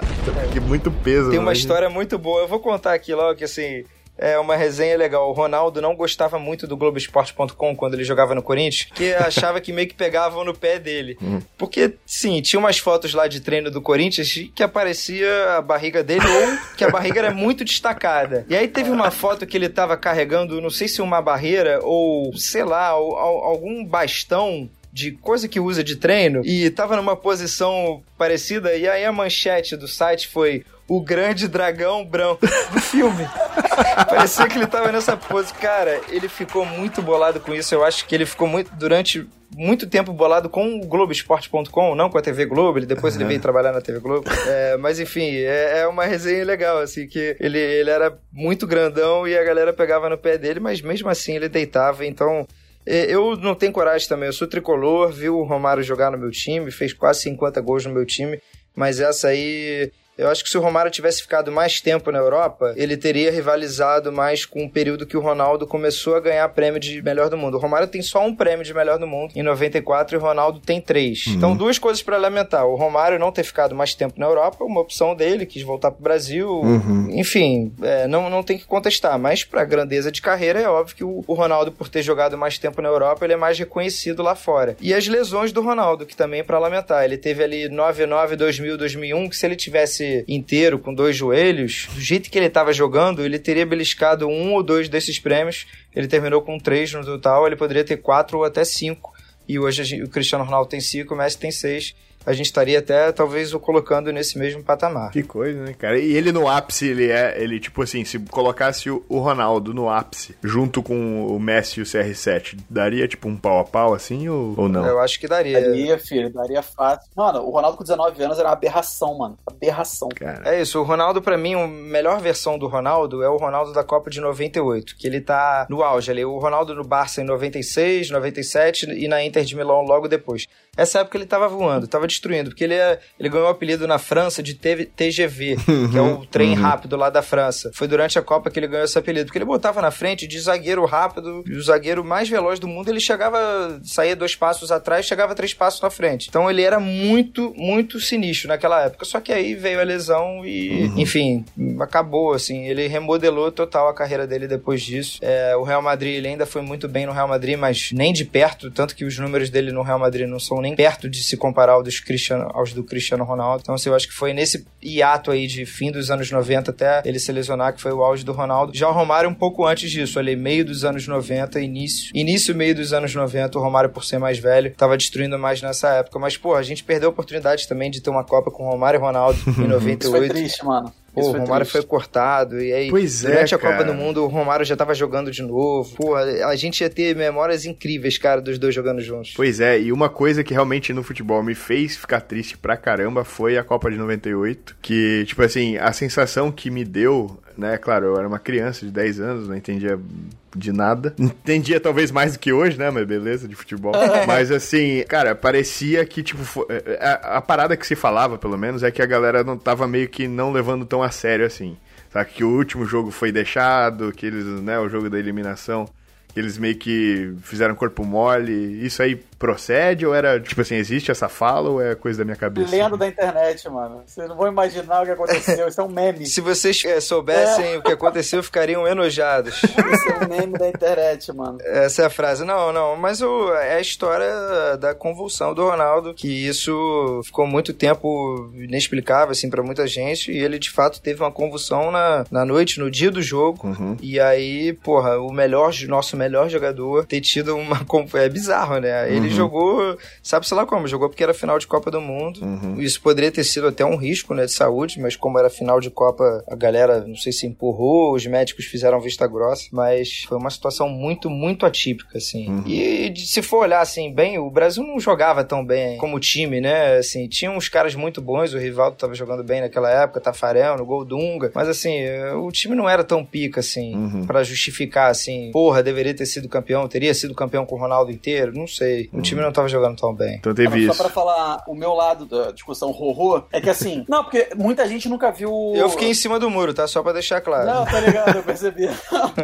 Que muito peso. Tem uma né? história muito boa, eu vou contar aqui logo que assim é uma resenha legal. O Ronaldo não gostava muito do Globoesporte.com quando ele jogava no Corinthians, que achava que meio que pegavam no pé dele. Uhum. Porque, sim, tinha umas fotos lá de treino do Corinthians que aparecia a barriga dele ou que a barriga era muito destacada. E aí teve uma foto que ele tava carregando, não sei se uma barreira ou, sei lá, algum bastão de coisa que usa de treino e tava numa posição parecida e aí a manchete do site foi o grande dragão branco do filme. Parecia que ele tava nessa pose. Cara, ele ficou muito bolado com isso. Eu acho que ele ficou muito durante muito tempo bolado com o Globoesporte.com, não com a TV Globo, ele depois uhum. ele veio trabalhar na TV Globo. É, mas enfim, é, é, uma resenha legal, assim, que ele, ele era muito grandão e a galera pegava no pé dele, mas mesmo assim ele deitava, então é, eu não tenho coragem também, eu sou tricolor, vi o Romário jogar no meu time, fez quase 50 gols no meu time, mas essa aí eu acho que se o Romário tivesse ficado mais tempo na Europa, ele teria rivalizado mais com o período que o Ronaldo começou a ganhar prêmio de melhor do mundo. O Romário tem só um prêmio de melhor do mundo em 94 e o Ronaldo tem três. Uhum. Então, duas coisas para lamentar. O Romário não ter ficado mais tempo na Europa, uma opção dele, quis voltar pro Brasil. Uhum. Enfim, é, não, não tem que contestar. Mas pra grandeza de carreira, é óbvio que o, o Ronaldo, por ter jogado mais tempo na Europa, ele é mais reconhecido lá fora. E as lesões do Ronaldo, que também é para lamentar. Ele teve ali 99, 2000, 2001, que se ele tivesse inteiro, com dois joelhos, do jeito que ele estava jogando, ele teria beliscado um ou dois desses prêmios. Ele terminou com três no total, ele poderia ter quatro ou até cinco. E hoje o Cristiano Ronaldo tem cinco, o Messi tem seis a gente estaria até talvez o colocando nesse mesmo patamar. Que coisa, né, cara? E ele no ápice, ele é, ele tipo assim, se colocasse o, Ronaldo no ápice, junto com o Messi e o CR7, daria tipo um pau a pau assim ou, ou não? Eu acho que daria. Daria, filho, daria fácil. Mano, o Ronaldo com 19 anos era uma aberração, mano. Aberração. Cara. É isso, o Ronaldo para mim, a melhor versão do Ronaldo é o Ronaldo da Copa de 98, que ele tá no auge ali. O Ronaldo no Barça em 96, 97 e na Inter de Milão logo depois. Essa época ele tava voando, tava destruindo, porque ele, é, ele ganhou o apelido na França de TGV, que é o trem uhum. rápido lá da França. Foi durante a Copa que ele ganhou esse apelido, porque ele botava na frente de zagueiro rápido, e o zagueiro mais veloz do mundo, ele chegava, saía dois passos atrás, chegava três passos na frente. Então ele era muito, muito sinistro naquela época. Só que aí veio a lesão e, uhum. enfim, acabou, assim. Ele remodelou total a carreira dele depois disso. É, o Real Madrid, ele ainda foi muito bem no Real Madrid, mas nem de perto, tanto que os números dele no Real Madrid não são nem perto de se comparar aos, dos Cristiano, aos do Cristiano Ronaldo. Então, assim, eu acho que foi nesse hiato aí de fim dos anos 90 até ele se lesionar, que foi o auge do Ronaldo. Já o Romário um pouco antes disso, ali, meio dos anos 90, início. Início, meio dos anos 90, o Romário, por ser mais velho, tava destruindo mais nessa época. Mas, pô, a gente perdeu a oportunidade também de ter uma Copa com Romário e Ronaldo em 98. Isso foi triste, mano. Pô, o Romário triste. foi cortado, e aí, pois é, durante é, a Copa do Mundo, o Romário já tava jogando de novo. Pô, a gente ia ter memórias incríveis, cara, dos dois jogando juntos. Pois é, e uma coisa que realmente no futebol me fez ficar triste pra caramba foi a Copa de 98, que, tipo assim, a sensação que me deu né? Claro, eu era uma criança de 10 anos, não entendia de nada. Entendia talvez mais do que hoje, né? Mas beleza, de futebol. Mas assim, cara, parecia que, tipo, é, é, a, a, parada que se falava, pelo menos, é que a galera não tava meio que não levando tão a sério assim. Sabe? Que o último jogo foi deixado, que eles, né, o jogo da eliminação, que eles meio que fizeram corpo mole. Isso aí procede ou era, tipo assim, existe essa fala ou é coisa da minha cabeça? Lendo da internet, mano. Vocês não vão imaginar o que aconteceu. Isso é um meme. Se vocês é, soubessem é. o que aconteceu, ficariam enojados. Isso é um meme da internet, mano. Essa é a frase. Não, não, mas o, é a história da convulsão do Ronaldo, que isso ficou muito tempo inexplicável, assim, para muita gente, e ele de fato teve uma convulsão na, na noite, no dia do jogo, uhum. e aí, porra, o melhor, nosso melhor jogador ter tido uma... É bizarro, né? Ele uhum. Jogou, sabe-se lá como, jogou porque era final de Copa do Mundo. Uhum. Isso poderia ter sido até um risco, né, de saúde, mas como era final de Copa, a galera, não sei se empurrou, os médicos fizeram vista grossa, mas foi uma situação muito, muito atípica, assim. Uhum. E se for olhar, assim, bem, o Brasil não jogava tão bem como time, né, assim, tinha uns caras muito bons, o Rivaldo tava jogando bem naquela época, Tafarel, no gol Dunga, mas assim, o time não era tão pica, assim, uhum. para justificar, assim, porra, deveria ter sido campeão, teria sido campeão com o Ronaldo inteiro, não sei. O time não tava jogando tão bem. Então teve Só isso. pra falar o meu lado da discussão horror, é que assim, não, porque muita gente nunca viu. Eu fiquei em cima do muro, tá? Só pra deixar claro. Não, tá ligado, eu percebi.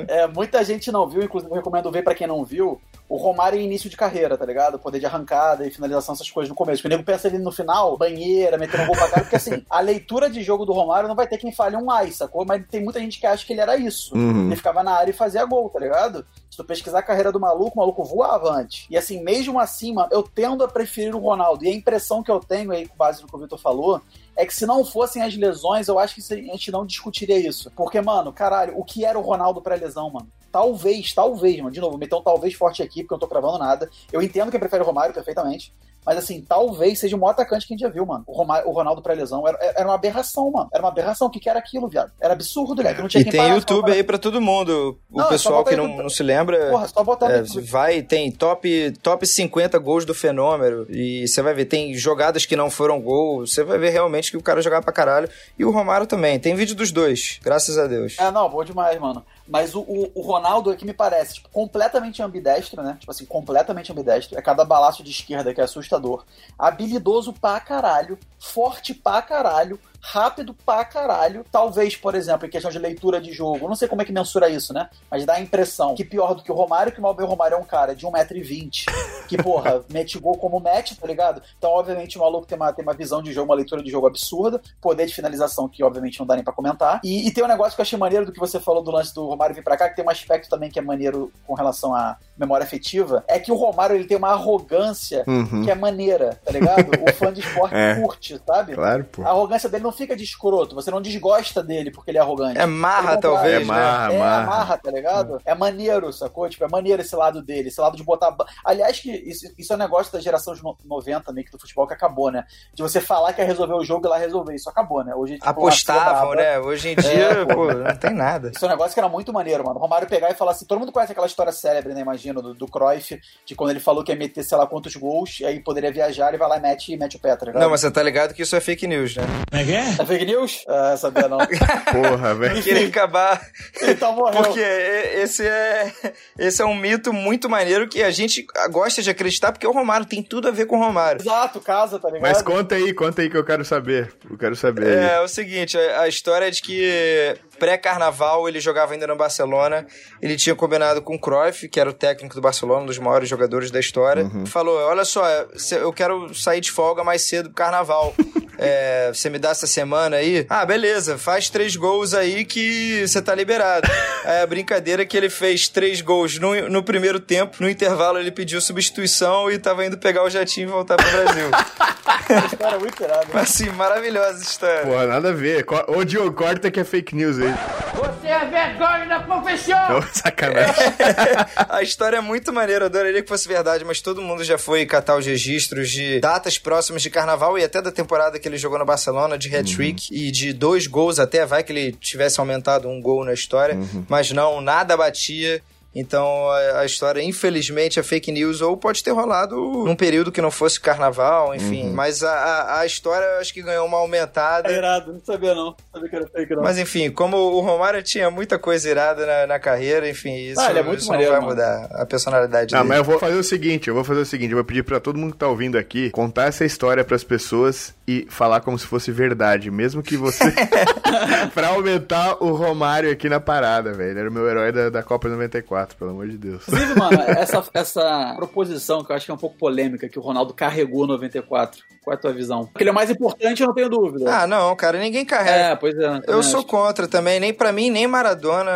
É, muita gente não viu, inclusive eu recomendo ver pra quem não viu, o Romário em início de carreira, tá ligado? Poder de arrancada e finalização, essas coisas no começo. Porque o nego pensa ele no final, banheira, metendo um gol pra cara, porque assim, a leitura de jogo do Romário não vai ter quem fale um mais, sacou? Mas tem muita gente que acha que ele era isso. Uhum. Ele ficava na área e fazia gol, tá ligado? Se tu pesquisar a carreira do maluco, o maluco voava antes. E assim, mesmo assim, mano, eu tendo a preferir o Ronaldo. E a impressão que eu tenho aí, com base no que o Vitor falou, é que se não fossem as lesões, eu acho que a gente não discutiria isso. Porque, mano, caralho, o que era o Ronaldo pré-lesão, mano? Talvez, talvez, mano. De novo, um talvez forte aqui, porque eu não tô cravando nada. Eu entendo quem prefere o Romário perfeitamente. Mas assim, talvez seja o maior atacante que a gente já viu, mano. O, Romário, o Ronaldo pré-lesão era, era uma aberração, mano. Era uma aberração. O que, que era aquilo, viado? Era absurdo, velho. Não tinha E tem parasse, YouTube aí pra todo mundo. O Não, é pessoal que não, não se lembra. Porra, só botar É, vai, tem top, top 50 gols do fenômeno. E você vai ver, tem jogadas que não foram gol. Você vai ver realmente que o cara jogava pra caralho. E o Romário também. Tem vídeo dos dois, graças a Deus. É, não, bom demais, mano. Mas o, o, o Ronaldo é que me parece, tipo, completamente ambidestro, né? Tipo assim, completamente ambidestro. É cada balaço de esquerda que é assustador. Habilidoso pra caralho, forte pra caralho, rápido pra caralho. Talvez, por exemplo, em questão de leitura de jogo, não sei como é que mensura isso, né? Mas dá a impressão que pior do que o Romário, que o Malbel Romário é um cara de 1,20m, que, porra, mete gol como mete, tá ligado? Então, obviamente, o maluco tem uma, tem uma visão de jogo, uma leitura de jogo absurda, poder de finalização que, obviamente, não dá nem pra comentar. E, e tem um negócio que eu achei maneiro do que você falou do lance do Romário vir pra cá, que tem um aspecto também que é maneiro com relação à memória afetiva, é que o Romário ele tem uma arrogância Uhum. que é maneira, tá ligado? O fã de esporte É. curte, sabe? Claro, pô. A arrogância dele não fica de escroto, você não desgosta dele porque ele é arrogante. É marra, talvez, É né? marra, é, marra. amarra, tá ligado? É maneiro, sacou? Tipo, é maneiro esse lado dele, esse lado de botar. Aliás, que isso, isso é um negócio da geração de no- 90 meio que do futebol que acabou, né? De você falar que ia resolver o jogo e lá resolver. Isso acabou, né? Hoje, tipo, Apostavam, né? Hoje em dia, É, pô. não tem nada. Isso é um negócio que era muito maneiro, mano. O Romário pegar e falar assim: todo mundo conhece aquela história célebre, né? Imagino, do, do Cruyff, de quando ele falou que ia meter, sei lá, quantos gols, e aí poderia viajar e vai lá e mete, mete o Petra. Não, mas você tá ligado que isso é fake news, né? É fake news? Ah, sabia não. Porra, velho. Querer acabar. então morreu. Porque é- esse é, esse é um mito muito maneiro que a gente gosta de acreditar, porque o Romário tem tudo a ver com o Romário. Exato, casa, tá ligado? Mas conta aí, conta aí que eu quero saber. Eu quero saber. É, aí. é o seguinte, a, a história é de que pré-carnaval ele jogava ainda no Barcelona, ele tinha combinado com o Cruyff, que era o técnico do Barcelona, um dos maiores jogadores da história, falou, olha só, eu quero sair de folga mais cedo pro carnaval, É, você me dá essa semana aí? Ah, beleza, faz três gols aí que você tá liberado. É a brincadeira é que ele fez três gols no, no primeiro tempo, no intervalo ele pediu substituição e tava indo pegar o jatinho e voltar pro Brasil. Cara, muito irado. Mas assim, maravilhosa história. Porra, nada a ver. Ô, Diogo, corta que é fake news aí. Você é vergonha da profissão! Sacanagem. A história é muito maneira, eu adoraria que fosse verdade, mas todo mundo já foi catar os registros de datas próximas de carnaval e até da temporada que ele jogou no Barcelona, de hat-trick e de dois gols até, vai que ele tivesse aumentado um gol na história, mas não, nada batia. Então a, a história, infelizmente, é fake news, ou pode ter rolado num período que não fosse carnaval, enfim. Mas a, a, a história eu acho que ganhou uma aumentada. É irado, não sabia não. Não sabia que era fake não. Mas enfim, como o Romário tinha muita coisa irada na, na carreira, enfim, isso, Ah, ele é muito isso maneiro, não vai mano. mudar a personalidade Ah, dele. mas eu vou fazer o seguinte, eu vou fazer o seguinte, eu vou pedir pra todo mundo que tá ouvindo aqui contar essa história pras pessoas e falar como se fosse verdade, mesmo que você pra aumentar o Romário aqui na parada, velho. Ele era o meu herói da, da Copa 94, pelo amor de Deus. Inclusive, mano, essa, essa proposição que eu acho que é um pouco polêmica, que o Ronaldo carregou 94. Qual é a tua visão? Porque ele é mais importante, eu não tenho dúvida. Ah, não, cara, ninguém carrega. é, pois é. Eu sou acho. contra também, nem pra mim, nem Maradona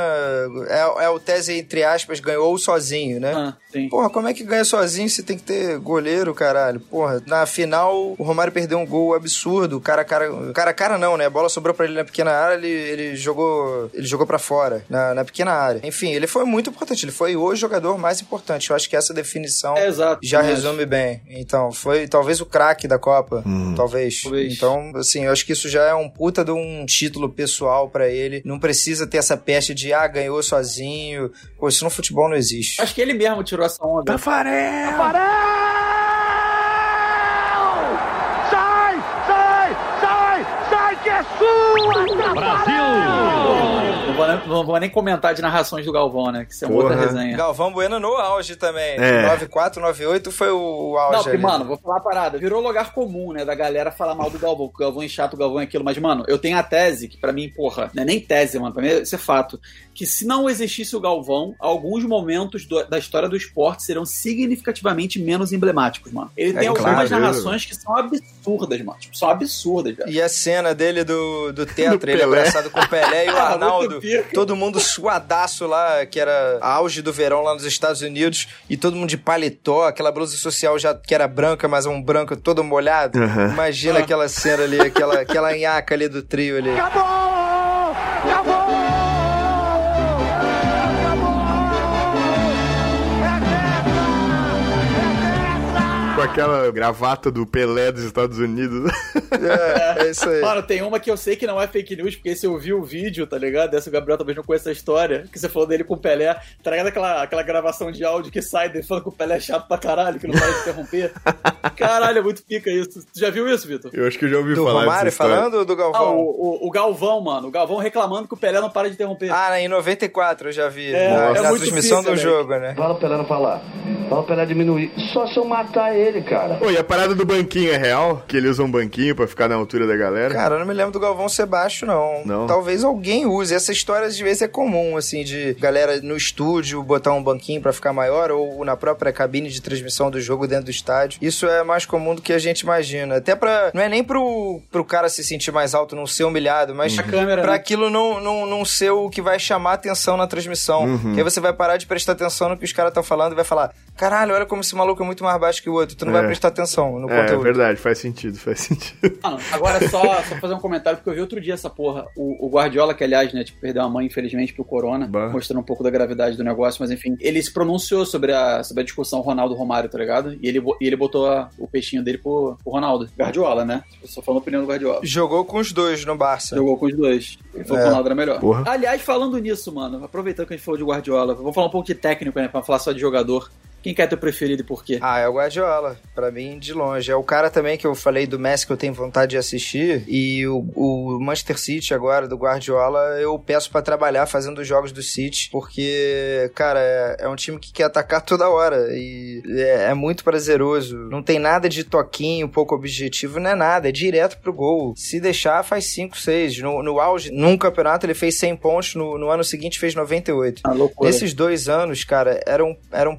é, é o tese, entre aspas, ganhou sozinho, né? Ah, sim. Porra, como é que ganha sozinho se tem que ter goleiro, caralho? Porra, na final o Romário perdeu um gol absurdo. Cara a cara, cara a cara não, né? A bola sobrou pra ele na pequena área, ele, ele jogou, ele jogou para fora, na, na pequena área. Enfim, ele foi muito importante, ele foi o jogador mais importante. Eu acho que essa definição É, exato. já também resume bem. Então, foi talvez o craque da Copa, talvez. Talvez. Então, assim, eu acho que isso já é um puta de um título pessoal pra ele. Não precisa ter essa peste de ah, ganhou sozinho. Pô, isso no futebol não existe. acho. Que ele mesmo tirou essa onda. Tafarel! Sai, sai, sai, sai que é sua! Brasil! Não vou, nem- comentar de narrações do Galvão, né? Que isso é uma outra resenha. Galvão Bueno no auge também. É. 94, 98 foi o auge Não, porque, ali. mano, vou falar uma parada. Virou lugar comum, né? Da galera falar mal do Galvão. Que o Galvão é chato, o Galvão é aquilo. Mas, mano, eu tenho a tese, que pra mim, porra, não é nem tese, mano. Pra mim isso é fato. Que se não existisse o Galvão, alguns momentos do- da história do esporte serão significativamente menos emblemáticos, mano. Ele tem É, algumas claro. narrações que são absurdas, mano. Tipo, são absurdas, velho. E a cena dele do, do tetra, Do ele abraçado com o Pelé e o Ah, Arnaldo. Todo mundo suadaço lá, que era auge do verão lá nos Estados Unidos, e todo mundo de paletó, aquela blusa social já que era branca, mas um branco todo molhado. Aham. Imagina Ah. aquela cena ali, aquela, aquela nhaca ali do trio ali. Com aquela gravata do Pelé dos Estados Unidos. É, é isso aí. Mano, tem uma que eu sei que não é fake news, porque se eu vi o vídeo, tá ligado? Dessa o Gabriel talvez não conheça a história, que você falou dele com o Pelé, tá ligado aquela, aquela gravação de áudio que sai dele falando que o Pelé é chato pra caralho, que não para de interromper? Caralho, é muito pica isso. Tu já viu isso, Vitor? Eu acho que eu já ouvi Do falar Romário falando ou do Ah, Galvão? o, o, o Galvão, mano. O Galvão reclamando que o Pelé não para de interromper. Ah, em 94 eu já vi. É, na é na transmissão pica, do velho. jogo, né? Fala o Pelé não falar. Fala o Pelé diminuir. Só se eu matar ele, cara. Oi, a parada do banquinho é real? Que ele usa um banquinho pra ficar na altura da galera? Cara, eu não me lembro do Galvão ser baixo, não. Não? Talvez alguém use. Essa história às vezes é comum, assim, de galera no estúdio botar um banquinho pra ficar maior ou na própria cabine de transmissão do jogo dentro do estádio. Isso é mais comum do que a gente imagina. Até pra. Não é nem pro, pro cara se sentir mais alto, não ser humilhado, mas câmera, pra né? aquilo não, não, não ser o que vai chamar atenção na transmissão. Uhum. Que aí você vai parar de prestar atenção no que os caras estão falando e vai falar: caralho, olha como esse maluco é muito mais baixo que o outro. Tu não É. vai prestar atenção no É, conteúdo. verdade, faz sentido, faz sentido. Mano, agora só, só fazer um comentário, porque eu vi outro dia essa porra. O, o Guardiola, que aliás, né, tipo, perdeu a mãe, infelizmente, pro Corona, Bah. mostrando um pouco da gravidade do negócio, mas enfim. Ele se pronunciou sobre a, sobre a discussão Ronaldo-Romário, tá ligado? E ele, e ele botou a- o peixinho dele pro, pro Ronaldo. Guardiola, né? Eu só falando a opinião do Guardiola. Jogou com os dois no Barça. Jogou com os dois. Ele falou É. que o Ronaldo era melhor. Porra. Aliás, falando nisso, mano, aproveitando que a gente falou de Guardiola, vou falar um pouco de técnico, né, pra falar só de jogador. Quem que é teu preferido e por quê? Ah, é o Guardiola. Pra mim, de longe. É o cara também que eu falei do Messi que eu tenho vontade de assistir. E o, o Manchester City agora, do Guardiola, eu peço pra trabalhar fazendo os jogos do City. Porque, cara, é, é um time que quer atacar toda hora. E é, é muito prazeroso. Não tem nada de toquinho, pouco objetivo, não é nada. É direto pro gol. Se deixar, faz 5, 6. No, no auge, num campeonato, ele fez 100 pontos. No, no ano seguinte, fez 98. Ah, loucura. Nesses dois anos, cara, era um, era um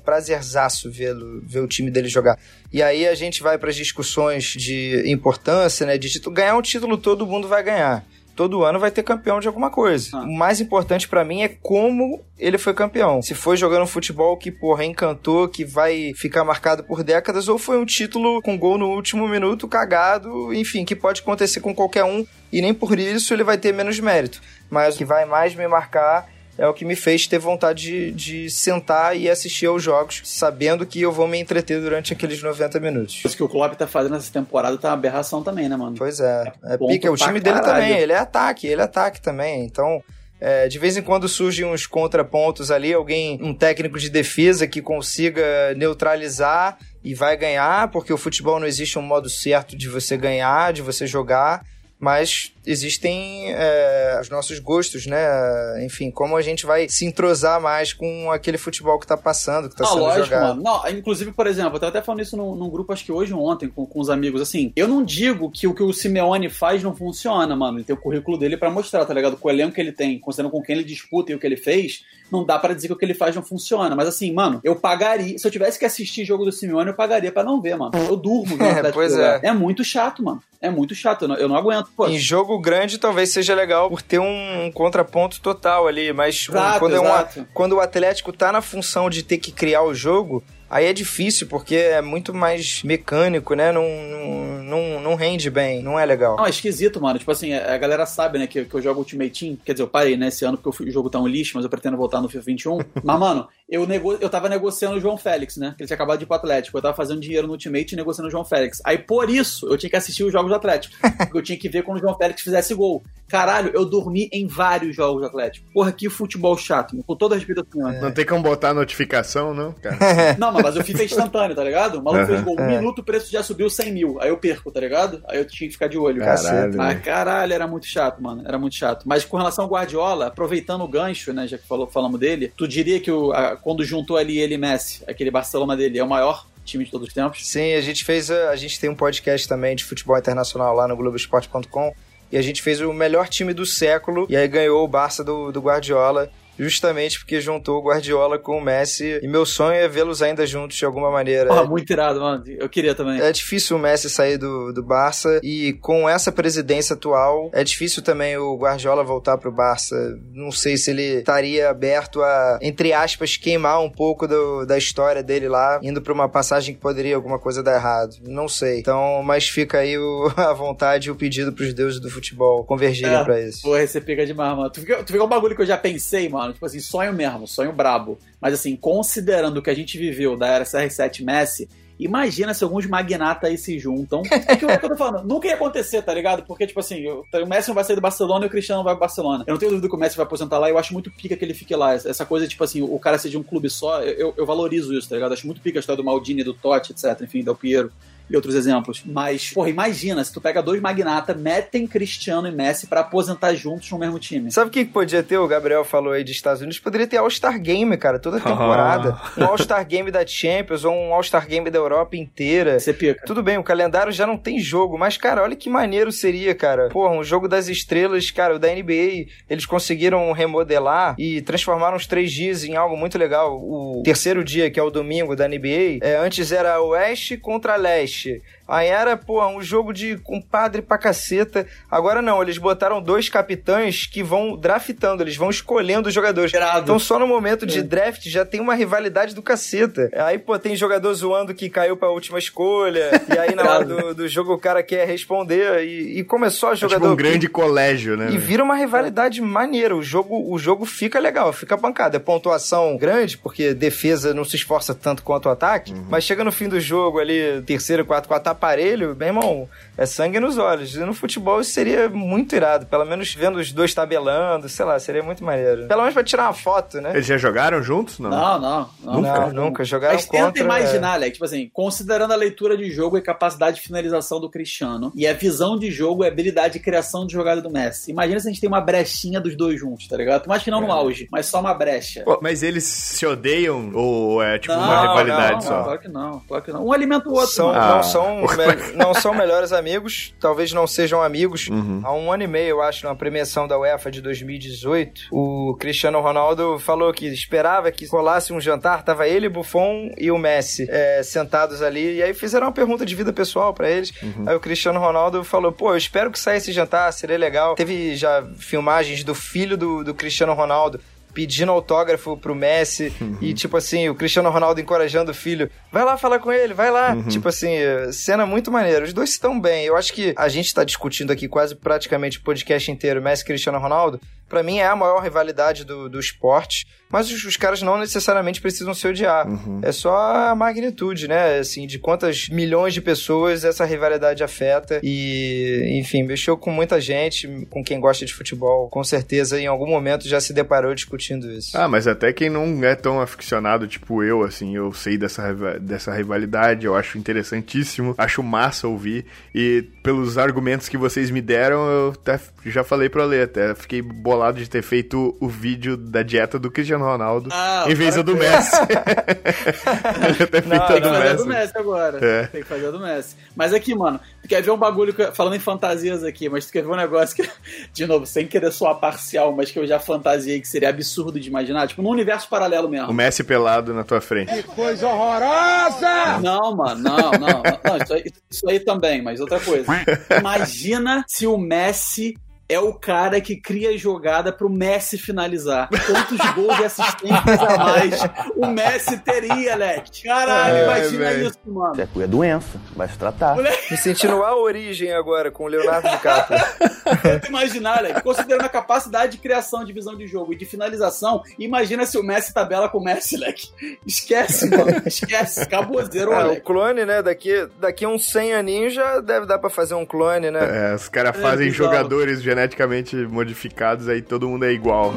prazerzaço vê-lo, ver o time dele jogar. E aí a gente vai para as discussões de importância, né? De título. Ganhar um título todo mundo vai ganhar. Todo ano vai ter campeão de alguma coisa. Ah. O mais importante pra mim é como ele foi campeão. Se foi jogando um futebol que, porra, encantou, que vai ficar marcado por décadas, ou foi um título com gol no último minuto, cagado, enfim, que pode acontecer com qualquer um, e nem por isso ele vai ter menos mérito. Mas o que vai mais me marcar é o que me fez ter vontade de, de sentar e assistir aos jogos, sabendo que eu vou me entreter durante aqueles 90 minutos. Isso que o Klopp tá fazendo essa temporada tá uma aberração também, né, mano? Pois é, é ponto pica. O pra time dele caralho. também, ele é ataque, ele é ataque também. Então, é, de vez em quando surgem uns contrapontos ali, alguém, um técnico de defesa que consiga neutralizar e vai ganhar, porque o futebol não existe um modo certo de você ganhar, de você jogar. Mas existem é, os nossos gostos, né? Enfim, como a gente vai se entrosar mais com aquele futebol que tá passando, que tá Ah, sendo lógico, jogado. mano. Não, inclusive, por exemplo, eu tava até falando isso num, num grupo, acho que hoje ou ontem, com, com os amigos, assim. Eu não digo que o que o Simeone faz não funciona, mano. Ele tem o currículo dele pra mostrar, tá ligado? Com o elenco que ele tem, considerando com quem ele disputa e o que ele fez, não dá pra dizer que o que ele faz não funciona. Mas assim, mano, eu pagaria. Se eu tivesse que assistir jogo do Simeone, eu pagaria pra não ver, mano. Eu durmo É, pois é. É muito chato, mano. É muito chato. Eu não, eu não aguento. Pô, Em jogo grande talvez seja legal por ter um, contraponto total ali, mas um, Exato, quando, é exato. quando o Atlético tá na função de ter que criar o jogo, aí é difícil porque é muito mais mecânico, né? Não, não, não, não rende bem, não é legal. Não, é esquisito, mano. Tipo assim, a galera sabe, né, que, que eu jogo Ultimate Team. Quer dizer, eu parei, né, esse ano porque o jogo tá um lixo, mas eu pretendo voltar no FIFA 21. mas, mano, eu, nego, eu tava negociando o João Félix, né? Que ele tinha acabado de ir pro Atlético. Eu tava fazendo dinheiro no Ultimate e negociando o João Félix. Aí, por isso, eu tinha que assistir os jogos do Atlético. porque eu tinha que ver quando o João Félix fizesse gol. Caralho, eu dormi em vários jogos do Atlético. Porra, que futebol chato, mano. com toda a respeito do Não tem como botar notificação, não, cara? Não, mas o FIFA é instantâneo, tá ligado? O maluco fez Aham. gol um minuto, o preço já subiu 100 mil. Aí eu perco, tá ligado? Aí eu tinha que ficar de olho. Caralho. Ah, caralho, era muito chato, mano. Era muito chato. Mas com relação ao Guardiola, aproveitando o gancho, né, já que falou, falamos dele, tu diria que o, a- quando juntou ali ele e Messi, aquele Barcelona dele, é o maior time de todos os tempos? Sim, a gente fez. A, a gente tem um podcast também de futebol internacional lá no Globoesporte.com. E a gente fez o melhor time do século. E aí ganhou o Barça do, do Guardiola. Justamente porque juntou o Guardiola com o Messi. E meu sonho é vê-los ainda juntos de alguma maneira. Porra, muito irado, mano. Eu queria também. É difícil o Messi sair do, do Barça e com essa presidência atual é difícil também o Guardiola voltar pro Barça. Não sei se ele estaria aberto a, entre aspas, queimar um pouco do- da história dele lá, indo pra uma passagem que poderia alguma coisa dar errado. Não sei. Então, mas fica aí o- a vontade e o pedido pros deuses do futebol convergirem É. pra isso. Porra, você pega demais, mano. Tu fica, tu fica um bagulho que eu já pensei, mano. Tipo assim, sonho mesmo, sonho brabo. Mas assim, considerando o que a gente viveu da era CR7 Messi, imagina se alguns magnatas aí se juntam. É que o que eu tô falando, nunca ia acontecer, tá ligado? Porque, tipo assim, o o Messi não vai sair do Barcelona e o Cristiano vai pro Barcelona. Eu não tenho dúvida que o Messi vai aposentar lá, eu acho muito pica que ele fique lá. Essa coisa, tipo assim, o cara seja um clube só, eu, eu valorizo isso, tá ligado? Acho muito pica a história do Maldini, do Totti, etc. Enfim, Del Piero e outros exemplos. Mas, porra, imagina se tu pega dois magnatas, metem Cristiano e Messi pra aposentar juntos no mesmo time. Sabe o que podia ter? O Gabriel falou aí de Estados Unidos. Poderia ter All-Star Game, cara, toda temporada. Um All-Star Game da Champions ou um All-Star Game da Europa inteira. Você pica. Tudo bem, o calendário já não tem jogo, mas, cara, olha que maneiro seria, cara. Porra, um jogo das estrelas, cara, o da NBA, eles conseguiram remodelar e transformaram os três dias em algo muito legal. O terceiro dia, que é o domingo da NBA, é, antes era oeste contra leste. shit. Aí era, pô, um jogo de compadre pra caceta. Agora não, eles botaram dois capitães que vão draftando, eles vão escolhendo os jogadores. Irado. Então só no momento de É. draft já tem uma rivalidade do caceta. Aí, pô, tem jogador zoando que caiu pra última escolha. e aí na hora do, do jogo o cara quer responder. E, e como é só É tipo jogador. um grande colégio, né? E vira uma rivalidade maneira. O jogo, o jogo fica legal, fica pancada. É pontuação grande, porque defesa não se esforça tanto quanto o ataque. Uhum. Mas chega no fim do jogo ali, terceiro, quarto, quarto aparelho, meu irmão, é sangue nos olhos. E no futebol isso seria muito irado. Pelo menos vendo os dois tabelando, sei lá, seria muito maneiro. Pelo menos pra tirar uma foto, né? Eles já jogaram juntos? Não. Não, não. não Nunca, não. nunca. Jogaram Mas tenta contra... imaginar, Alex, tipo assim, considerando a leitura de jogo e capacidade de finalização do Cristiano, e a visão de jogo e a habilidade de criação de jogada do Messi. Imagina se a gente tem uma brechinha dos dois juntos, tá ligado? Mais que não no auge, mas só uma brecha. Pô, Mas eles se odeiam ou é tipo não, uma rivalidade não, só? Claro que não, claro que não. Um alimenta o outro. São. Ah. não, são, me- não são melhores amigos, talvez não sejam amigos. Uhum. Há um ano e meio, eu acho, na premiação da UEFA de 2018, o Cristiano Ronaldo falou que esperava que rolasse um jantar, tava ele, Buffon e o Messi é, sentados ali, e aí fizeram uma pergunta de vida pessoal pra eles. Aí o Cristiano Ronaldo falou, pô, eu espero que saia esse jantar, seria legal. Teve já filmagens do filho do, do Cristiano Ronaldo pedindo autógrafo pro Messi e tipo assim, o Cristiano Ronaldo encorajando o filho, vai lá falar com ele, vai lá. Tipo assim, eh, cena muito maneira. Os dois estão bem. Eu acho que a gente tá discutindo aqui quase praticamente o podcast inteiro Messi e Cristiano Ronaldo. Pra mim é a maior rivalidade do, do esporte, mas os, os caras não necessariamente precisam se odiar. É só a magnitude, né? Assim, de quantas milhões de pessoas essa rivalidade afeta e, enfim, mexeu com muita gente, com quem gosta de futebol. Com certeza, em algum momento já se deparou discutindo isso. Ah, mas até quem não é tão aficionado, tipo eu, assim, eu sei dessa, dessa rivalidade, eu acho interessantíssimo, acho massa ouvir, e pelos argumentos que vocês me deram, eu até já falei pro Ale, até fiquei bolado de ter feito o vídeo da dieta do Cristiano Ronaldo, Ah, em vez da do Messi. ter feito Não, a Tem que do fazer a Messi. do Messi agora. É. Tem que fazer a do Messi. Mas aqui, mano, tu quer ver um bagulho, que- falando em fantasias aqui, mas tu quer ver um negócio que, de novo, sem querer soar parcial, mas que eu já fantasiei que seria absurdo de imaginar, tipo, num universo paralelo O mesmo. Messi pelado na tua frente. Coisa horrorosa! Não, mano, não, não. não isso, aí, isso aí também, mas outra coisa. Imagina se o Messi é o cara que cria a jogada pro Messi finalizar. Quantos gols e assistências a mais o Messi teria, Leque? Caralho, Ai, imagina isso, mano. É doença, vai se tratar. Me sentindo a origem agora com o Leonardo DiCaprio. Tenta imaginar, Leque, considerando a capacidade de criação de visão de jogo e de finalização, imagina se o Messi tabela com o Messi, Leque. Esquece, mano. Esquece. Acabou, zerou, Ah, o clone, né? Daqui, daqui a uns 100 aninhos já deve dar pra fazer um clone, né? É, os caras É, fazem bizarro. jogadores geneticamente geneticamente modificados, aí todo mundo é igual.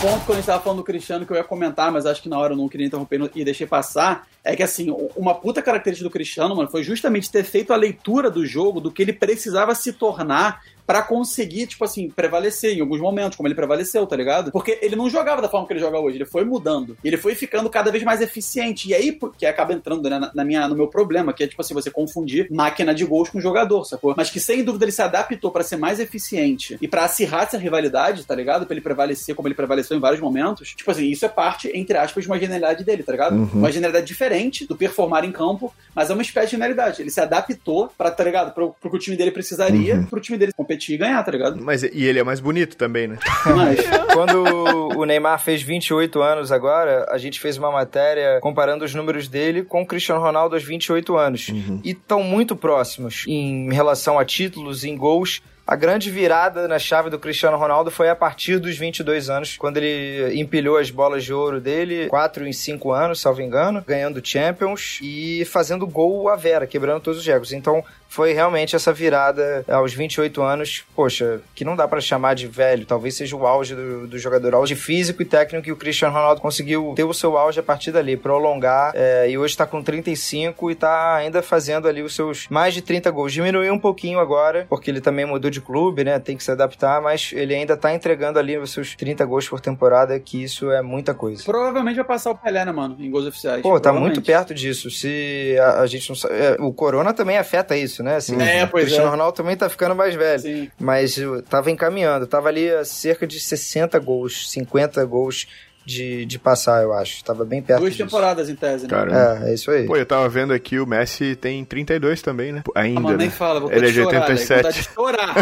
Ponto quando a gente tava falando do Cristiano que eu ia comentar, mas acho que na hora eu não queria interromper e deixei passar, é que assim, uma puta característica do Cristiano, mano, foi justamente ter feito a leitura do jogo do que ele precisava se tornar para conseguir, tipo assim, prevalecer em alguns momentos, como ele prevaleceu, tá ligado? Porque ele não jogava da forma que ele joga hoje, ele foi mudando. Ele foi ficando cada vez mais eficiente. E aí, que acaba entrando né, na minha, no meu problema, que é, tipo assim, você confundir máquina de gols com jogador, sacou? Mas que sem dúvida ele se adaptou para ser mais eficiente e para acirrar essa rivalidade, tá ligado? Pra ele prevalecer como ele prevaleceu em vários momentos. Tipo assim, isso é parte, entre aspas, de uma genialidade dele, tá ligado? Uhum. Uma genialidade diferente do performar em campo, mas é uma espécie de genialidade. Ele se adaptou pra, tá ligado? Pro, pro que o time dele precisaria, Uhum. pro time dele competir e ganhar, tá ligado? Mas e ele é mais bonito também, né? Mas. Quando o Neymar fez 28 anos agora, a gente fez uma matéria comparando os números dele com o Cristiano Ronaldo aos 28 anos. E estão muito próximos em relação a títulos, em gols. A grande virada na chave do Cristiano Ronaldo foi a partir dos 22 anos, quando ele empilhou as bolas de ouro dele, 4 em 5 anos, salvo engano, ganhando Champions e fazendo gol à vera, quebrando todos os recordes. Então, foi realmente essa virada aos 28 anos, poxa, que não dá pra chamar de velho, talvez seja o auge do, do jogador, auge físico e técnico que o Cristiano Ronaldo conseguiu ter o seu auge a partir dali, prolongar, é, e hoje tá com 35 e tá ainda fazendo ali os seus mais de 30 gols. Diminuiu um pouquinho agora, porque ele também mudou de clube, né, tem que se adaptar, mas ele ainda tá entregando ali os seus 30 gols por temporada, que isso é muita coisa. Provavelmente vai passar o Pelé, né, mano? Em gols oficiais. Pô, tá muito perto disso. Se a, a gente não sabe. é, o Corona também afeta isso, né? Assim, É, o pois Cristiano é. Ronaldo também tá ficando mais velho. Sim. Mas eu tava encaminhando. Tava ali a cerca de 60 gols, 50 gols de, de passar, eu acho. Tava bem perto Duas disso. temporadas em tese, né? Cara. É, é isso aí. Pô, eu tava vendo aqui, o Messi tem 32 também, né? Ah, Ainda, mano, nem né? fala, vou Ele é de de chorar, 87. Vontade de chorar.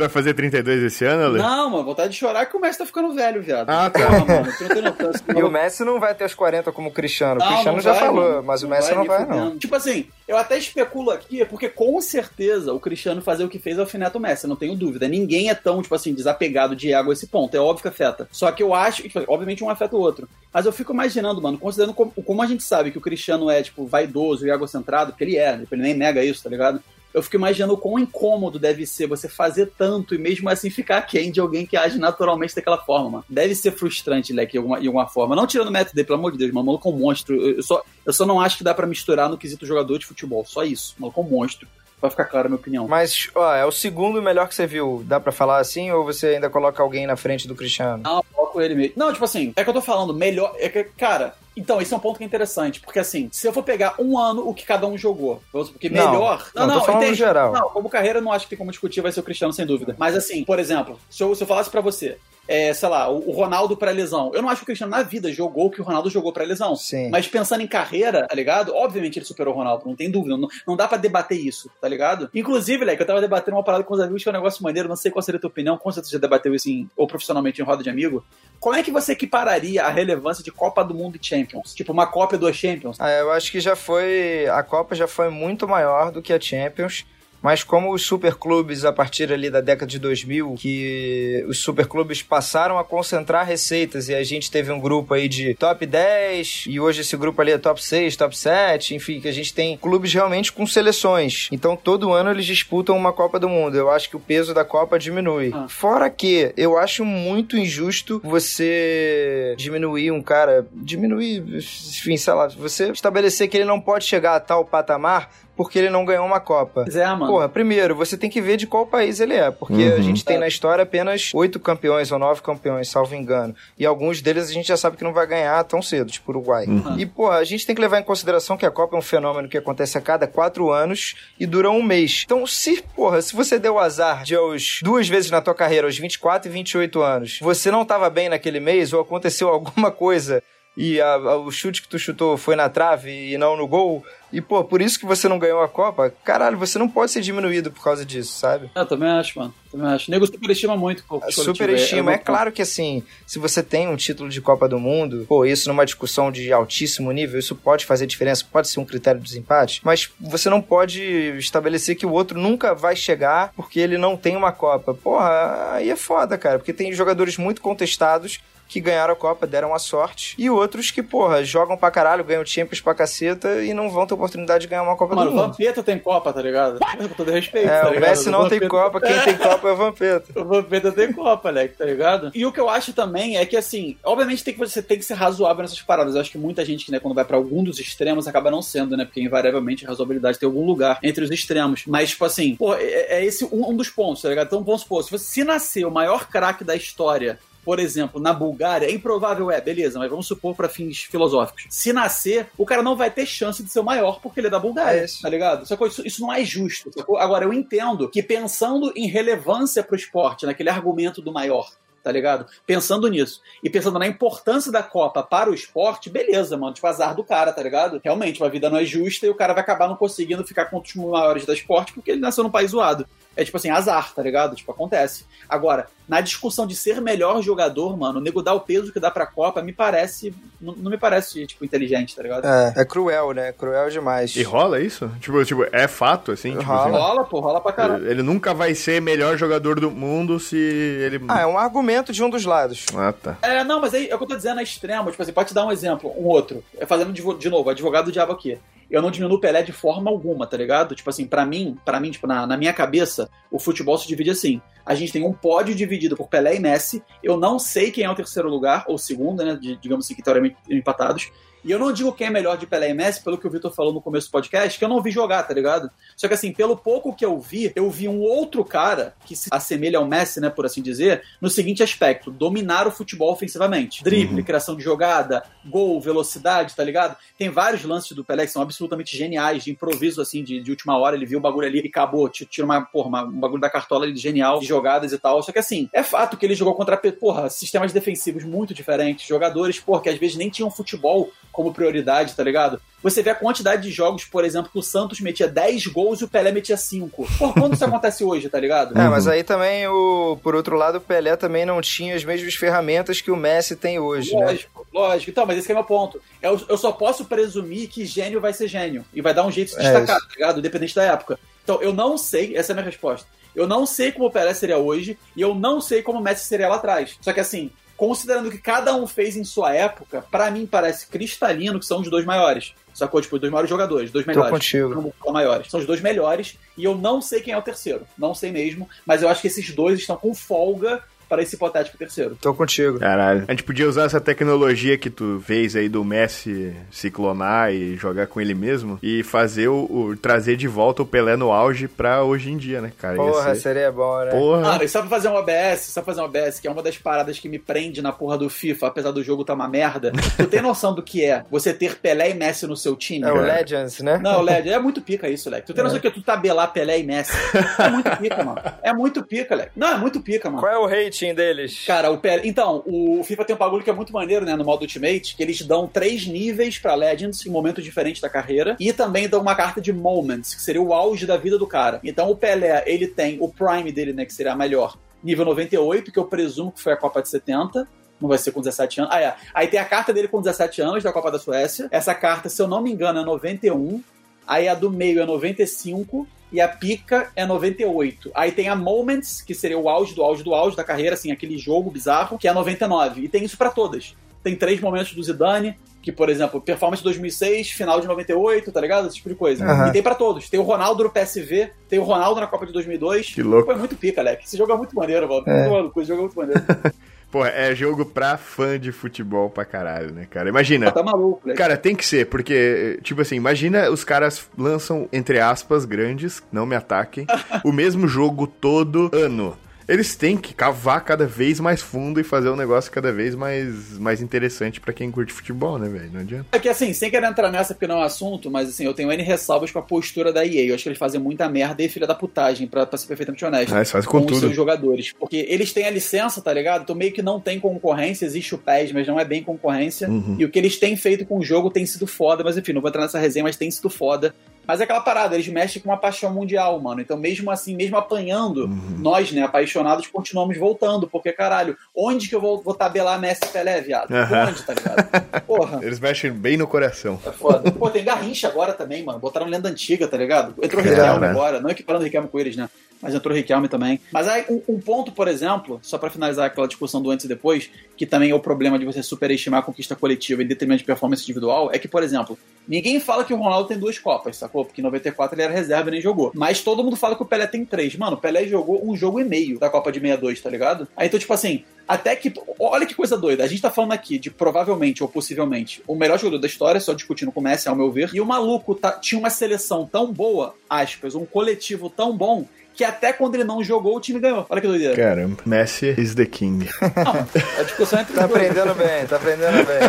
Vai fazer 32 esse ano, Ale? não, mano, vontade de chorar que o Messi tá ficando velho, viado. Ah, tá. Porra, mano, tu não tem noção. E o Messi não vai ter os 40 como o Cristiano. O Não, Cristiano não já vai, falou, mano. mas o Messi não vai, não. fudendo. Tipo assim, eu até especulo aqui, porque com certeza o Cristiano fazer o que fez alfineta o Messi, eu não tenho dúvida. Ninguém é tão, tipo assim, desapegado de ego a esse ponto. É óbvio que afeta. Só que eu acho, tipo, obviamente um afeta o outro. Mas eu fico imaginando, mano, considerando como, como a gente sabe que o Cristiano é, tipo, vaidoso e egocentrado, porque ele é, né? ele nem nega isso, tá ligado? Eu fico imaginando o quão incômodo deve ser você fazer tanto e mesmo assim ficar quem de alguém que age naturalmente daquela forma, mano. Deve ser frustrante, Leque, de alguma, de alguma forma. Não tirando o mérito dele, pelo amor de Deus, mano. O maluco é um monstro. Eu, eu só, eu só não acho que dá pra misturar no quesito jogador de futebol. Só isso. Maluco é um monstro. Vai ficar clara a minha opinião. Mas, ó, é o segundo melhor que você viu. Dá pra falar assim? Ou você ainda coloca alguém na frente do Cristiano? Não, coloco ele mesmo. Não, tipo assim, é que eu tô falando, melhor. É que, cara, então, esse é um ponto que é interessante. Porque assim, se eu for pegar um ano o que cada um jogou, porque Não, melhor. não, falando no geral. Não, como carreira, eu não acho que tem como discutir, vai ser o Cristiano, sem dúvida. Mas assim, por exemplo, se eu, se eu falasse pra você. É, sei lá, o Ronaldo pré-lesão. Eu não acho que o Cristiano na vida jogou o que o Ronaldo jogou pré-lesão. Sim. Mas pensando em carreira, tá ligado? Obviamente ele superou o Ronaldo, não tem dúvida. Não, não dá pra debater isso, tá ligado? Inclusive, Leque, eu tava debatendo uma parada com os amigos que é um negócio maneiro, não sei qual seria a tua opinião, com certeza você já debateu isso em, ou profissionalmente em roda de amigo. Como é que você equipararia a relevância de Copa do Mundo e Champions? Tipo, uma Copa e duas Champions? Ah, eu acho que já foi. A Copa já foi muito maior do que a Champions. Mas como os superclubes, a partir ali da década de 2000, que os superclubes passaram a concentrar receitas e a gente teve um grupo aí de top 10 e hoje esse grupo ali é top 6, top 7, enfim, que a gente tem clubes realmente com seleções. Então todo ano eles disputam uma Copa do Mundo. Eu acho que o peso da Copa diminui. Ah. Fora que eu acho muito injusto você diminuir um cara, diminuir, enfim, sei lá, você estabelecer que ele não pode chegar a tal patamar porque ele não ganhou uma Copa. Pois é, mano. Porra, primeiro, você tem que ver de qual país ele é, porque a gente tem na história apenas oito campeões ou nove campeões, salvo engano. E alguns deles a gente já sabe que não vai ganhar tão cedo, tipo o Uruguai. E, porra, a gente tem que levar em consideração que a Copa é um fenômeno que acontece a cada quatro anos e dura um mês. Então, se, porra, se você deu azar de aos duas vezes na tua carreira, aos 24 e 28 anos, você não tava bem naquele mês ou aconteceu alguma coisa e a- a- o chute que tu chutou foi na trave e não no gol, E, pô, por isso que você não ganhou a Copa, caralho, você não pode ser diminuído por causa disso, sabe? Eu também acho, mano. Também acho. O nego superestima muito. Pô, superestima. É, é, claro que, assim, se você tem um título de Copa do Mundo, pô, isso numa discussão de altíssimo nível, isso pode fazer diferença, pode ser um critério de desempate, mas você não pode estabelecer que o outro nunca vai chegar porque ele não tem uma Copa. Porra, aí é foda, cara, porque tem jogadores muito contestados que ganharam a Copa, deram a sorte, e outros que, porra, jogam pra caralho, ganham Champions pra caceta e não vão ter oportunidade de ganhar uma Copa Mano, do Mundo. Mano, o Vampeta tem Copa, tá ligado? Com todo respeito, é, tá o Messi não Vampeta... tem Copa, quem tem Copa é o Vampeta. o Vampeta tem Copa, Alec, tá ligado? E o que eu acho também é que, assim, obviamente tem que, você tem que ser razoável nessas paradas. Eu acho que muita gente, né, quando vai pra algum dos extremos, acaba não sendo, né? Porque invariavelmente a razoabilidade tem algum lugar entre os extremos. Mas, tipo assim, pô, é, é esse um, um, dos pontos, tá ligado? Então vamos supor, se você se nascer o maior craque da história por exemplo, na Bulgária, é improvável, é, beleza, mas vamos supor para fins filosóficos. Se nascer, o cara não vai ter chance de ser o maior porque ele é da Bulgária, é tá ligado? Só que isso, isso não é justo. Sacou? Agora, eu entendo que pensando em relevância pro esporte, naquele argumento do maior, tá ligado? Pensando nisso. E pensando na importância da Copa para o esporte, beleza, mano. Tipo, azar do cara, tá ligado? Realmente, a vida não é justa e o cara vai acabar não conseguindo ficar com os maiores da esporte porque ele nasceu num país zoado. É tipo assim, azar, tá ligado? Tipo, acontece. Agora, na discussão de ser melhor jogador, mano, o nego dar o peso que dá pra Copa me parece. Não, não me parece, tipo, inteligente, tá ligado? É, é cruel, né? Cruel demais. E rola isso? Tipo, tipo é fato, assim? Tipo, rola. Assim, rola, pô, rola pra caralho. Ele, ele nunca vai ser melhor jogador do mundo se ele. Ah, é um argumento de um dos lados. Ah, tá. É, não, mas aí é o que eu tô dizendo é extremo. Tipo assim, pode te dar um exemplo, um outro. É fazendo de, de novo, advogado do diabo aqui eu não diminuo o Pelé de forma alguma, tá ligado? Tipo assim, para mim, para mim, tipo, na, na minha cabeça, o futebol se divide assim. A gente tem um pódio dividido por Pelé e Messi. Eu não sei quem é o terceiro lugar, ou segundo, né? De, digamos assim, que teoricamente empatados. E eu não digo quem é melhor de Pelé e Messi, pelo que o Vitor falou no começo do podcast, que eu não vi jogar, tá ligado? Só que assim, pelo pouco que eu vi, eu vi um outro cara que se assemelha ao Messi, né, por assim dizer, no seguinte aspecto: dominar o futebol ofensivamente. Drible, uhum. criação de jogada, gol, velocidade, tá ligado? Tem vários lances do Pelé que são absolutamente geniais, de improviso, assim, de, de última hora. Ele viu o bagulho ali e acabou, tira uma, porra, uma, um bagulho da cartola ali genial, de jogadas e tal. Só que assim, é fato que ele jogou contra, porra, sistemas defensivos muito diferentes, jogadores, porra, que às vezes nem tinham futebol como prioridade, tá ligado? Você vê a quantidade de jogos, por exemplo, que o Santos metia 10 gols e o Pelé metia 5. Por quando isso acontece hoje, tá ligado? É, mas aí também, o, por outro lado, o Pelé também não tinha as mesmas ferramentas que o Messi tem hoje, né? lógico, né? Lógico, então, mas esse é o meu ponto. Eu, eu só posso presumir que gênio vai ser gênio. E vai dar um jeito de se é destacar, é tá ligado? Independente da época. Então, eu não sei, essa é a minha resposta. Eu não sei como o Pelé seria hoje e eu não sei como o Messi seria lá atrás. Só que assim, considerando o que cada um fez em sua época, para mim parece cristalino que são os dois maiores. Sacou? Tipo, os dois maiores jogadores, dois melhores. Tô contigo. Maiores. São os dois melhores e eu não sei quem é o terceiro. Não sei mesmo, mas eu acho que esses dois estão com folga para esse hipotético terceiro. Tô contigo. Caralho. A gente podia usar essa tecnologia que tu fez aí do Messi se clonar e jogar com ele mesmo e fazer o, o trazer de volta o Pelé no auge pra hoje em dia, né, cara? Porra, ser... seria bom, né? Porra. Ah, e só pra fazer um OBS, só pra fazer um OBS, que é uma das paradas que me prende na porra do FIFA, apesar do jogo tá uma merda. tu tem noção do que é você ter Pelé e Messi no seu time? É o Legends, né? Não, o Legends. É muito pica isso, Leque. Tu tem noção é. que tu tabelar Pelé e Messi? É muito pica, mano. É muito pica, Leque. Não, é muito pica, mano. Qual é o deles? Cara, Cara, o PL... Então, o FIFA tem um bagulho que é muito maneiro, né? No modo Ultimate, que eles dão três níveis pra Legends em momentos diferentes da carreira. E também dão uma carta de Moments, que seria o auge da vida do cara. Então o Pelé, ele tem o Prime dele, né? Que seria a melhor. Nível 98, que eu presumo que foi a Copa de 70 não vai ser com 17 anos. Ah, é. Aí tem a carta dele com 17 anos da Copa da Suécia. Essa carta, se eu não me engano, é 91. Aí a do meio é 95 e a pica é 98. Aí tem a Moments, que seria o auge do auge do auge da carreira, assim, aquele jogo bizarro, que é 99. E tem isso para todas. Tem três momentos do Zidane, que, por exemplo, performance 2006, final de 98, tá ligado? Esse tipo de coisa. Uhum. E tem para todos. Tem o Ronaldo no PSV, tem o Ronaldo na Copa de 2002. Que louco. Foi muito pica, Alec. Esse jogo é muito maneiro, mano. É. Esse jogo é muito maneiro. Pô, é jogo pra fã de futebol pra caralho, né, cara? Imagina. Ah, tá maluco, né? Cara, tem que ser, porque, tipo assim, imagina os caras lançam, entre aspas, grandes, não me ataquem, o mesmo jogo todo ano. Eles têm que cavar cada vez mais fundo e fazer um negócio cada vez mais, mais interessante pra quem curte futebol, né, velho? Não adianta. É que assim, sem querer entrar nessa porque não é um assunto, mas assim, eu tenho N ressalvas com a postura da EA. Eu acho que eles fazem muita merda e filha da putagem, pra, pra ser perfeitamente honesto. Ah, eles fazem com os tudo. seus jogadores. Porque eles têm a licença, tá ligado? Então meio que não tem concorrência, existe o PES, mas não é bem concorrência. Uhum. E o que eles têm feito com o jogo tem sido foda, mas enfim, não vou entrar nessa resenha, mas tem sido foda. Mas é aquela parada, eles mexem com uma paixão mundial, mano. Então, mesmo assim, mesmo apanhando, Uhum. nós, né, apaixonados, continuamos voltando. Porque, caralho, onde que eu vou, vou tabelar Messi Pelé, viado? Aham. Onde, tá ligado? Porra. Eles mexem bem no coração. É foda. Pô, tem Garrincha agora também, mano. Botaram lenda antiga, tá ligado? Entrou. Riquelme agora. Não equiparando o Riquelme com eles, né? Mas entrou o Riquelme também. Mas aí, um, um ponto, por exemplo, só pra finalizar aquela discussão do antes e depois, que também é o problema de você superestimar a conquista coletiva em detrimento de performance individual, é que, por exemplo, ninguém fala que o Ronaldo tem duas Copas, sacou? Porque em 94 ele era reserva e nem jogou. Mas todo mundo fala que o Pelé tem três. Mano, o Pelé jogou um jogo e meio da Copa de 62, tá ligado? Aí, então, tipo assim, até que. Olha que coisa doida. A gente tá falando aqui de provavelmente ou possivelmente o melhor jogador da história, só discutindo com o Messi, ao meu ver. E o maluco tá- tinha uma seleção tão boa, aspas, um coletivo tão bom. Que até quando ele não jogou, o time ganhou. Olha que doideira. Caramba. Messi is the king. Não, a discussão é entre Tá os dois. aprendendo bem, tá aprendendo bem.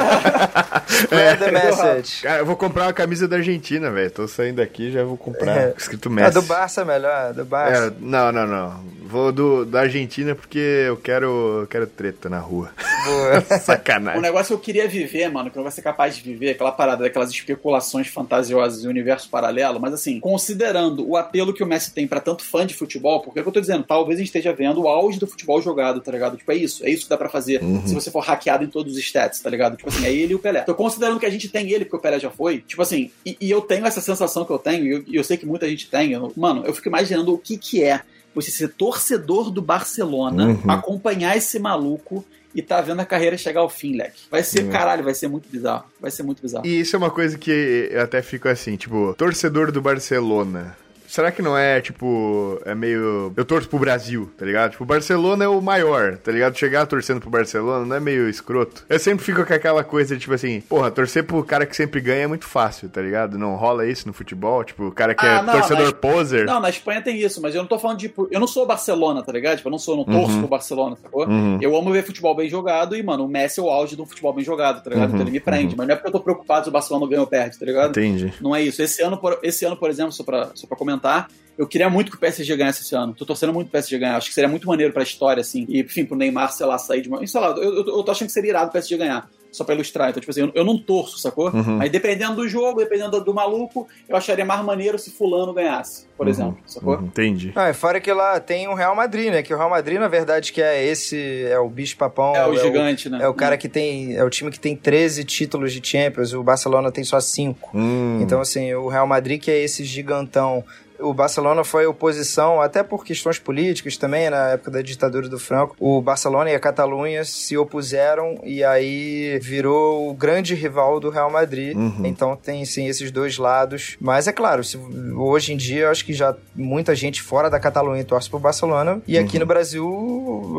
Spread the message. Cara, eu vou comprar uma camisa da Argentina, velho. Tô saindo daqui já vou comprar. É. Escrito É Messi. do Barça melhor, do Barça. É, não, não, não. Vou do, da Argentina porque eu quero, eu quero treta na rua. Boa. O Sacanagem. negócio que eu queria viver, mano, que não vai ser capaz de viver, aquela parada daquelas especulações fantasiosas e universo paralelo, mas assim, considerando o apelo que o Messi tem pra tanto fã de futebol, porque é o que eu tô dizendo, talvez a gente esteja vendo o auge do futebol jogado, tá ligado? Tipo, é isso, é isso que dá pra fazer se você for hackeado em todos os stats, tá ligado? Tipo assim, é ele e o Pelé. Tô considerando que a gente tem ele, porque o Pelé já foi, tipo assim, e, e eu tenho essa sensação que eu tenho, e eu, e eu sei que muita gente tem, eu- mano, eu fico imaginando o que que é você ser torcedor do Barcelona, Uhum. acompanhar esse maluco e tá vendo a carreira chegar ao fim, leque. Vai ser, caralho, vai ser muito bizarro. Vai ser muito bizarro. E isso é uma coisa que eu até fico assim, tipo, torcedor do Barcelona. Será que não é, tipo, é meio. Eu torço pro Brasil, tá ligado? Tipo, o Barcelona é o maior, tá ligado? Chegar torcendo pro Barcelona não é meio escroto. Eu sempre fico com aquela coisa, tipo assim, porra, torcer pro cara que sempre ganha é muito fácil, tá ligado? Não rola isso no futebol. Tipo, o cara que Ah, é não, torcedor poser. Não, na Espanha tem isso, mas eu não tô falando de. tipo, Eu não sou Barcelona, tá ligado? Tipo, eu não sou, eu não torço pro Barcelona, sacou? Uhum. Eu amo ver futebol bem jogado e, mano, o Messi é o auge de um futebol bem jogado, tá ligado? Então ele me prende. Mas não é porque eu tô preocupado se o Barcelona ganha ou perde, tá ligado? Entendi. Não é isso. Esse ano, por, esse ano, por exemplo, só pra, só pra comentar, eu queria muito que o PSG ganhasse esse ano. Tô torcendo muito pro PSG ganhar. Acho que seria muito maneiro pra história, assim. E, enfim, pro Neymar, sei lá, sair de uma. Sei lá, eu, eu, eu tô achando que seria irado o PSG ganhar. Só pra ilustrar. Então, tipo assim, eu, eu não torço, sacou? Uhum. Mas dependendo do jogo, dependendo do, do maluco, eu acharia mais maneiro se fulano ganhasse, por exemplo, sacou? Uhum, entendi. Não, e fora que lá tem o Real Madrid, né? Que o Real Madrid, na verdade, que é esse, é o bicho papão. É o gigante, né? É o cara que tem, é o time que tem 13 títulos de Champions, o Barcelona tem só 5. Hum. Então, assim, o Real Madrid que é esse gigantão. O Barcelona foi oposição, até por questões políticas também, na época da ditadura do Franco. O Barcelona e a Catalunha se opuseram e aí virou o grande rival do Real Madrid. Uhum. Então tem, sim, esses dois lados. Mas é claro, se- hoje em dia eu acho que já muita gente fora da Catalunha torce pro Barcelona. E aqui no Brasil,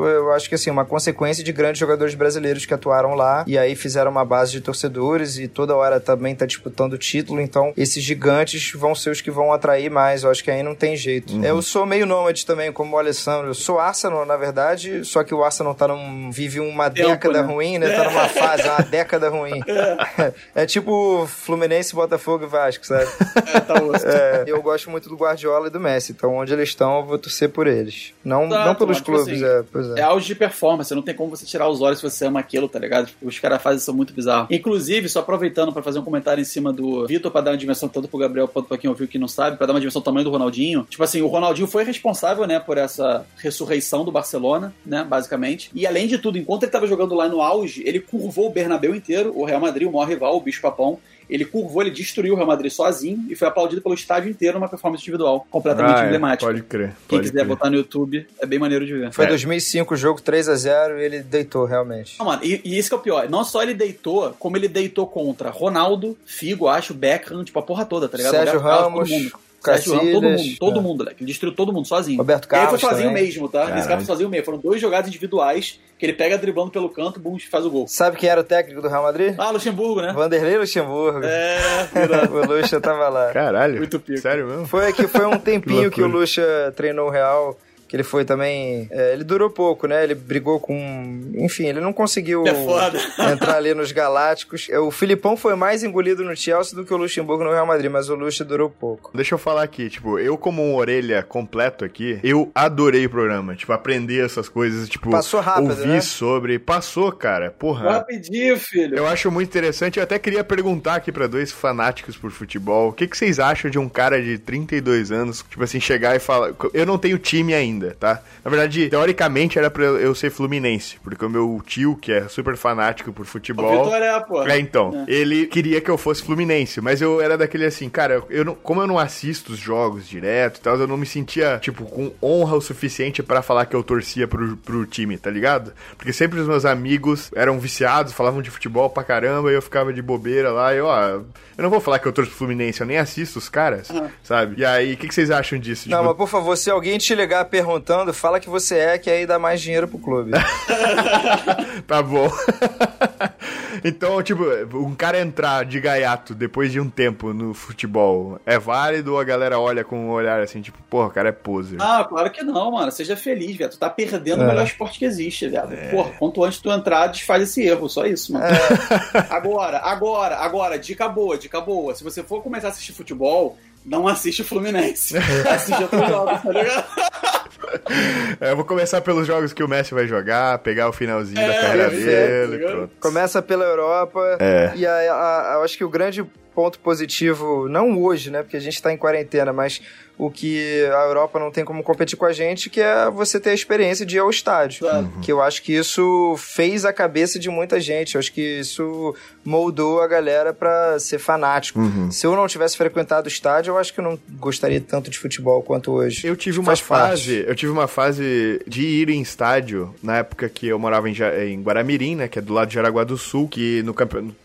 eu acho que assim, uma consequência de grandes jogadores brasileiros que atuaram lá e aí fizeram uma base de torcedores e toda hora também tá disputando o título. Então, esses gigantes vão ser os que vão atrair mais. Eu acho que aí não tem jeito. Eu sou meio nômade também, como o Alessandro. Eu sou Arsenal, na verdade, só que o Arsenal tá num, vive uma Tempo, década né? ruim, né? Tá numa fase, uma década ruim. É tipo Fluminense, Botafogo e Vasco, sabe? É, tá. É, eu gosto muito do Guardiola e do Messi, então onde eles estão eu vou torcer por eles. Não, Exato, não pelos mano, tipo clubes, assim, é, pois é. É auge de performance, não tem como você tirar os olhos se você ama aquilo, tá ligado? Tipo, os caras fazem isso muito bizarro. Inclusive, só aproveitando pra fazer um comentário em cima do Vitor, pra dar uma dimensão tanto pro Gabriel quanto pra quem ouviu que não sabe, pra dar uma dimensão do tamanho do Ronaldinho. Tipo assim, o Ronaldinho foi responsável, né, por essa ressurreição do Barcelona, né, basicamente. E além de tudo, enquanto ele tava jogando lá no auge, ele curvou o Bernabéu inteiro, o Real Madrid, o maior rival, o bicho papão. Ele curvou, ele destruiu o Real Madrid sozinho e foi aplaudido pelo estádio inteiro numa performance individual, completamente Ah, é, emblemática. Pode crer. Quem pode quiser crer. botar no YouTube, é bem maneiro de ver. Foi É. 2005 o jogo 3 a 0 e ele deitou realmente. Não, mano, e, e isso que é o pior. Não só ele deitou, como ele deitou contra Ronaldo, Figo, acho, Beckham, tipo, a porra toda, tá ligado? Sérgio Ramos, todo mundo. Sérgio Ramos, todo mundo, todo é. mundo, moleque. Ele destruiu todo mundo sozinho. Roberto Carlos ele foi sozinho também. mesmo, tá? Esse cara foi sozinho mesmo. Foram dois jogadas individuais que ele pega driblando pelo canto, bum, faz o gol. Sabe quem era o técnico do Real Madrid? Ah, Luxemburgo, né? Vanderlei Luxemburgo. É, virado. O Lucha tava lá. Caralho. Muito pico. Sério mesmo? Foi que foi um tempinho que o loucura. Lucha treinou o Real, que ele foi também. é, ele durou pouco, né? Ele brigou com. Enfim, ele não conseguiu É foda. entrar ali nos Galácticos. É, O Filipão foi mais engolido no Chelsea do que o Luxemburgo no Real Madrid, mas o Luxo durou pouco. Deixa eu falar aqui, tipo, eu como um orelha completo aqui, eu adorei o programa. Tipo, aprender essas coisas, tipo, Passou rápido, ouvir né? sobre. Passou, cara. Porra. Rapidinho, filho. Eu acho muito interessante. Eu até queria perguntar aqui pra dois fanáticos por futebol. O que, que vocês acham de um cara de 32 anos, tipo assim, chegar e falar. Eu não tenho time ainda, tá? Na verdade, teoricamente era pra eu ser Fluminense, porque o meu tio, que é super fanático por futebol. Vitor é, pô. É, então, ele queria que eu fosse Fluminense, mas eu era daquele assim, cara, eu não, como eu não assisto os jogos direto e tal, eu não me sentia, tipo, com honra o suficiente pra falar que eu torcia pro, pro time, tá ligado? Porque sempre os meus amigos eram viciados, falavam de futebol pra caramba, e eu ficava de bobeira lá, e eu, ó, eu não vou falar que eu torço pro Fluminense, eu nem assisto os caras, sabe? E aí, o que, que vocês acham disso? Não, Tipo, mas por favor, se alguém te ligar perguntando, fala que você é, que aí dá mais dinheiro pro clube. tá bom. então, tipo, um cara entrar de gaiato depois de um tempo no futebol é válido ou a galera olha com um olhar assim, tipo, porra, o cara é poser? Ah, claro que não, mano. Seja feliz, velho. Tu tá perdendo É. o melhor esporte que existe, velho. Porra, quanto antes tu entrar, desfaz esse erro. Só isso, mano. Agora, agora, agora, dica boa, dica boa. Se você for começar a assistir futebol, não assiste o Fluminense. assiste outros jogos, tá ligado? É, eu vou começar pelos jogos que o Messi vai jogar, pegar o finalzinho da É, carreira é, dele, tá ligado? pronto. Começa pela Europa. É. E a, a- eu acho que o grande ponto positivo, não hoje, né? Porque a gente tá em quarentena, mas o que a Europa não tem como competir com a gente, que é você ter a experiência de ir ao estádio. Claro. Que eu acho que isso fez a cabeça de muita gente. Eu acho que isso moldou a galera pra ser fanático. Uhum. Se eu não tivesse frequentado o estádio, eu acho que eu não gostaria tanto de futebol quanto hoje. Eu tive uma Faz parte. fase, eu tive uma fase de ir em estádio na época que eu morava em, em Guaramirim, né, que é do lado de Jaraguá do Sul, que no,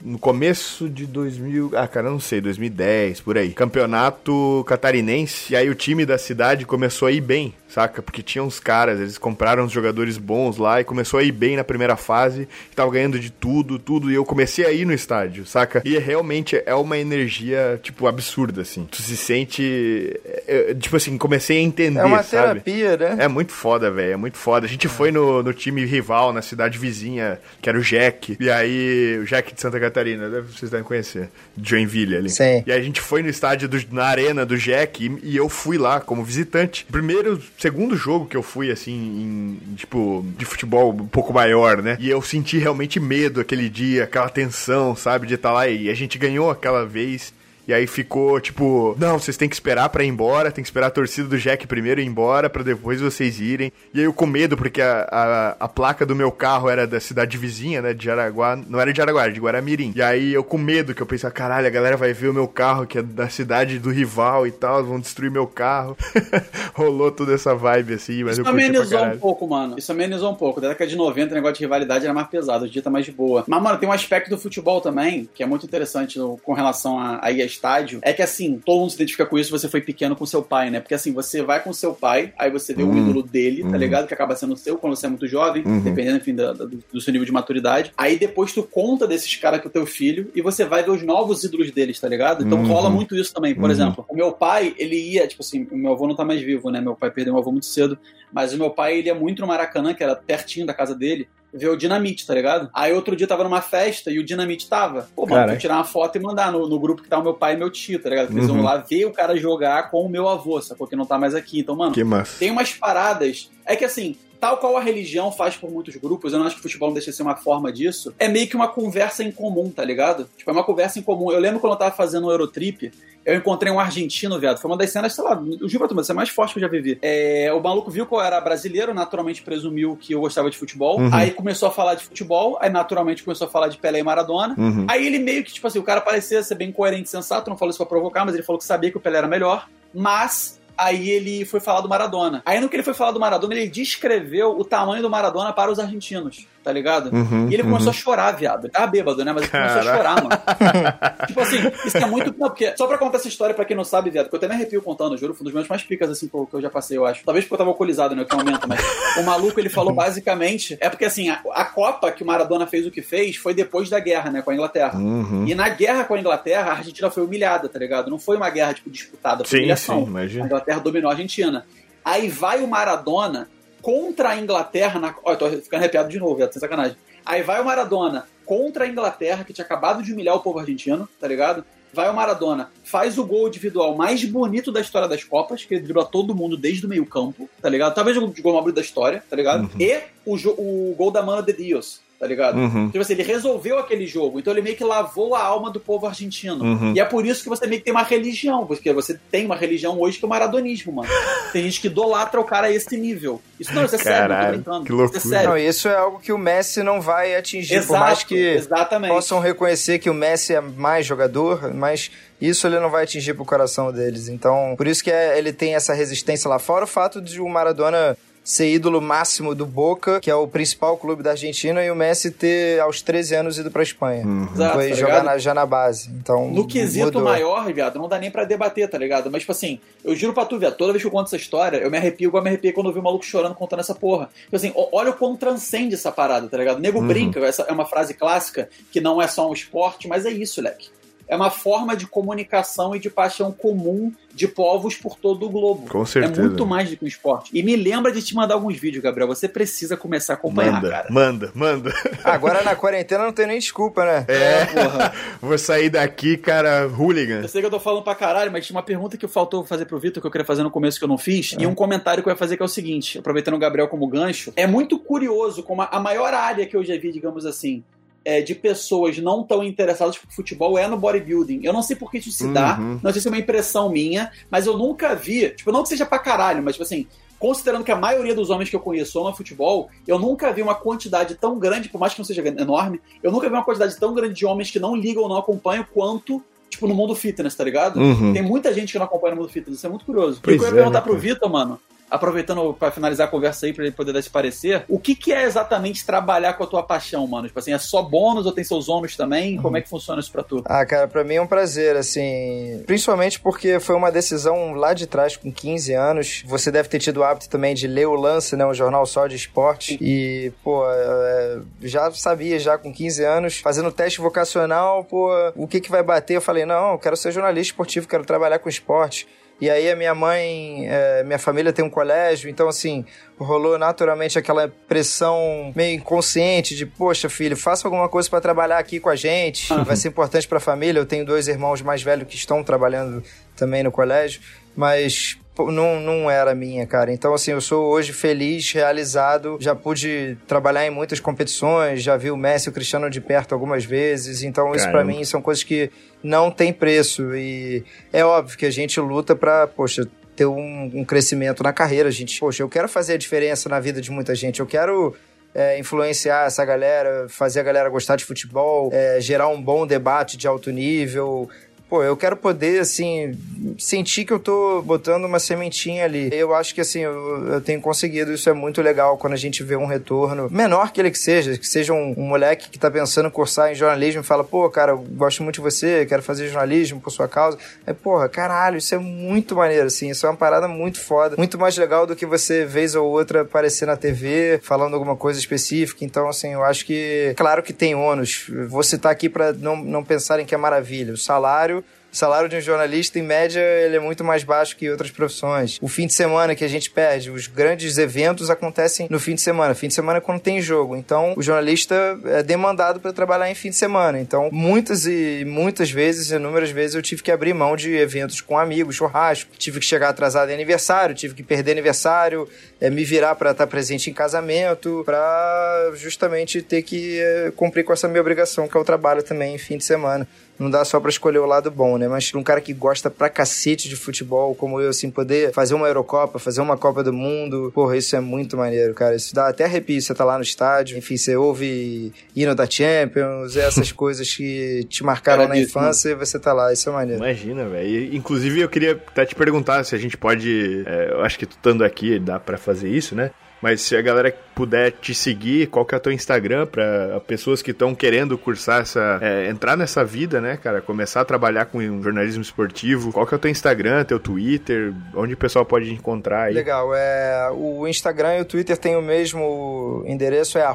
no começo de 2000, ah, cara, não sei, 2010, por aí. Campeonato catarinense, e aí o time da cidade começou a ir bem, saca? Porque tinha uns caras, eles compraram uns jogadores bons lá e começou a ir bem na primeira fase, tava ganhando de tudo, tudo, e eu comecei a ir no estádio, saca? E realmente é uma energia, tipo, absurda, assim. Tu se sente, é, é, tipo assim, comecei a entender, É uma sabe? terapia, né? É muito foda, velho. É muito foda. A gente foi no, no time rival, na cidade vizinha, que era o Jack. E aí, o Jack de Santa Catarina, deve- vocês devem conhecer. Joinville ali. Sim. E aí a gente foi no estádio, do- na arena do Jack, e, e eu fui lá como visitante. Primeiro, segundo jogo que eu fui, assim, em, tipo, de futebol um pouco maior, né? E eu senti realmente medo aquele dia, aquela tensão, sabe, de estar lá. E a gente ganhou aquela vez. E aí ficou tipo, não, vocês têm que esperar pra ir embora, tem que esperar a torcida do Jack primeiro ir embora pra depois vocês irem. E aí eu com medo porque a, a, a placa do meu carro era da cidade vizinha, né, de Jaraguá, não era de Jaraguá, era de Guaramirim. E aí eu com medo que eu pensei, caralho, a galera vai ver o meu carro que é da cidade do rival e tal, vão destruir meu carro. Rolou toda essa vibe assim, mas Isso eu amenizou um pouco, mano. Isso amenizou um pouco. Da década de 90, o negócio de rivalidade era mais pesado. Hoje em dia tá mais de boa. Mas, mano, tem um aspecto do futebol também, que é muito interessante no- com relação a, a a estádio. É que, assim, todo mundo se identifica com isso, você foi pequeno com seu pai, né? Porque, assim, você vai com seu pai, aí você vê o Uhum. ídolo dele, tá ligado? Que acaba sendo seu quando você é muito jovem, dependendo, enfim, da- da- do, seu nível de maturidade. Aí depois tu conta desses caras com o teu filho e você vai ver os novos ídolos deles, tá ligado? Então Uhum. rola muito isso também. Por Uhum. exemplo, o meu pai, ele ia, tipo assim, o meu avô não tá mais vivo, né? Meu pai perdeu meu avô muito cedo. Mas o meu pai, ele ia muito no Maracanã, que era pertinho da casa dele, ver o Dinamite, tá ligado? Aí outro dia tava numa festa e o Dinamite tava. Pô, mano, vou tirar uma foto e mandar no, no grupo que tá o meu pai e meu tio, tá ligado? Eles Uhum. vão lá ver o cara jogar com o meu avô, sacou? Que não tá mais aqui. Então, mano, tem umas paradas. É que assim, tal qual a religião faz por muitos grupos, eu não acho que o futebol não deixa de ser uma forma disso. É meio que uma conversa em comum, tá ligado? Tipo, é uma conversa em comum. Eu lembro quando eu tava fazendo o Eurotrip, eu encontrei um argentino, viado. Foi uma das cenas, sei lá, o Gil isso é mais forte que eu já vivi. É, o maluco viu que eu era brasileiro, naturalmente presumiu que eu gostava de futebol. Uhum. Aí começou a falar de futebol, aí naturalmente começou a falar de Pelé e Maradona. Uhum. Aí ele meio que, tipo assim, o cara parecia ser bem coerente e sensato, não falou isso pra provocar, mas ele falou que sabia que o Pelé era melhor, mas aí ele foi falar do Maradona. Aí no que ele foi falar do Maradona, ele descreveu o tamanho do Maradona para os argentinos, tá ligado? Uhum, E ele começou uhum. a chorar, viado. Ele tava bêbado, né? Mas ele começou a chorar, mano. tipo assim, isso é muito. Não, porque só pra contar essa história pra quem não sabe, viado, que eu até me arrepio contando, juro, foi um dos meus mais picas, assim, que eu já passei, eu acho. Talvez porque eu tava alcoolizado, né? Que momento, mas o maluco, ele falou basicamente. É porque, assim, a, a Copa que o Maradona fez o que fez foi depois da guerra, né? Com a Inglaterra. Uhum. E na guerra com a Inglaterra, a Argentina foi humilhada, tá ligado? Não foi uma guerra, tipo, disputada, foi Sim, humilhação. sim, imagina. A Inglaterra dominou a Argentina. Aí vai o Maradona contra a Inglaterra. Na... Eu tô ficando arrepiado de novo, é sem sacanagem. Aí vai o Maradona contra a Inglaterra, que tinha acabado de humilhar o povo argentino, tá ligado? Vai o Maradona, faz o gol individual mais bonito da história das Copas, que ele dribla todo mundo desde o meio-campo, tá ligado? Talvez o gol mais bonito da história, tá ligado? Uhum. E o, o gol da Mano de Dios, tá ligado? Uhum. Tipo assim, ele resolveu aquele jogo, então ele meio que lavou a alma do povo argentino. Uhum. E é por isso que você meio que tem uma religião, porque você tem uma religião hoje que é o maradonismo, mano. tem gente que idolatra o cara a esse nível. Isso não, isso é sério, não tô brincando. Que loucura. Isso é sério. Não, isso é algo que o Messi não vai atingir, Exato, por mais que exatamente. possam reconhecer que o Messi é mais jogador, mas isso ele não vai atingir pro coração deles. Então, por isso que é, ele tem essa resistência lá fora, o fato de o Maradona ser ídolo máximo do Boca, que é o principal clube da Argentina, e o Messi ter, aos 13 anos, ido pra Espanha. Uhum. Exato, Foi tá jogar na, já na base. Então, no quesito mudou. maior, viado, não dá nem pra debater, tá ligado? Mas, tipo assim, eu juro pra tu, viado, toda vez que eu conto essa história, eu me arrepio igual eu me arrepio quando eu vi o maluco chorando contando essa porra. Tipo assim, olha o quão transcende essa parada, tá ligado? O nego uhum. brinca, essa é uma frase clássica, que não é só um esporte, mas é isso, leque é uma forma de comunicação e de paixão comum de povos por todo o globo. Com certeza. É muito mais do que um esporte. E me lembra de te mandar alguns vídeos, Gabriel. Você precisa começar a acompanhar, manda, cara. Manda, manda. Agora na quarentena não tem nem desculpa, né? É, é porra. Vou sair daqui, cara, hooligan. Eu sei que eu tô falando pra caralho, mas tinha uma pergunta que faltou fazer pro Vitor, que eu queria fazer no começo que eu não fiz. É. E um comentário que eu ia fazer que é o seguinte, aproveitando o Gabriel como gancho. É muito curioso como a maior área que eu já vi, digamos assim, é, de pessoas não tão interessadas por futebol é no bodybuilding. Eu não sei por que isso se uhum. dá, não sei se é uma impressão minha, mas eu nunca vi, tipo, não que seja pra caralho, mas tipo assim, considerando que a maioria dos homens que eu conheço ama futebol, eu nunca vi uma quantidade tão grande, por mais que não seja enorme, eu nunca vi uma quantidade tão grande de homens que não ligam ou não acompanham quanto tipo, no mundo fitness, tá ligado? Uhum. Tem muita gente que não acompanha no mundo fitness, isso é muito curioso. Pois e eu ia é, perguntar né, pro Vitor, mano, aproveitando para finalizar a conversa aí, para ele poder dar esse parecer, o que, que é exatamente trabalhar com a tua paixão, mano? Tipo assim, é só bônus ou tem seus ônus também? Como é que funciona isso pra tu? Ah, cara, pra mim é um prazer, assim, principalmente porque foi uma decisão lá de trás, com 15 anos. Você deve ter tido o hábito também de ler o Lance, né, um jornal só de esporte. E, pô, é, já sabia, já com 15 anos, fazendo teste vocacional, pô, o que que vai bater? Eu falei, não, quero ser jornalista esportivo, quero trabalhar com esporte. E aí a minha mãe, é, minha família tem um colégio, então assim, rolou naturalmente aquela pressão meio inconsciente de, poxa, filho, faça alguma coisa para trabalhar aqui com a gente, vai ser importante para a família. Eu tenho dois irmãos mais velhos que estão trabalhando também no colégio, mas não, não era minha, cara. Então, assim, eu sou hoje feliz, realizado. Já pude trabalhar em muitas competições, já vi o Messi e o Cristiano de perto algumas vezes. Então, isso para mim são coisas que não tem preço. E é óbvio que a gente luta pra, poxa, ter um, um crescimento na carreira. A gente, poxa, eu quero fazer a diferença na vida de muita gente. Eu quero é, influenciar essa galera, fazer a galera gostar de futebol, é, gerar um bom debate de alto nível, pô, eu quero poder, assim, sentir que eu tô botando uma sementinha ali. Eu acho que, assim, eu, eu tenho conseguido, isso é muito legal quando a gente vê um retorno, menor que ele que seja, que seja um, um moleque que tá pensando em cursar em jornalismo e fala, pô, cara, eu gosto muito de você, quero fazer jornalismo por sua causa. É, porra, caralho, isso é muito maneiro, assim, isso é uma parada muito foda, muito mais legal do que você, vez ou outra, aparecer na TV falando alguma coisa específica. Então, assim, eu acho que, claro que tem ônus. Vou citar aqui para não, não pensarem que é maravilha. O salário o salário de um jornalista, em média, ele é muito mais baixo que outras profissões. O fim de semana que a gente perde, os grandes eventos acontecem no fim de semana. Fim de semana é quando tem jogo. Então, o jornalista é demandado para trabalhar em fim de semana. Então, muitas e muitas vezes, inúmeras vezes, eu tive que abrir mão de eventos com amigos, churrasco. Tive que chegar atrasado em aniversário, tive que perder aniversário, é, me virar para estar presente em casamento, para justamente ter que é, cumprir com essa minha obrigação, que é o trabalho também em fim de semana não dá só para escolher o lado bom, né? Mas um cara que gosta pra cacete de futebol, como eu, assim, poder fazer uma Eurocopa, fazer uma Copa do Mundo, porra, isso é muito maneiro, cara. Isso dá até arrepio, você tá lá no estádio, enfim, você ouve hino da Champions, essas coisas que te marcaram na infância e você tá lá, isso é maneiro. Imagina, velho. Inclusive, eu queria até te perguntar se a gente pode, é, eu acho que tu estando aqui dá para fazer isso, né? Mas se a galera puder te seguir, qual que é o teu Instagram para pessoas que estão querendo cursar essa, é, entrar nessa vida, né, cara, começar a trabalhar com jornalismo esportivo, qual que é o teu Instagram, teu Twitter, onde o pessoal pode encontrar aí? Legal, é, o Instagram e o Twitter têm o mesmo endereço, é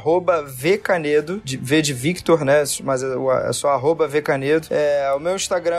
vcanedo, de, V de Victor, né, mas é, é só arroba vcanedo. É, o meu Instagram,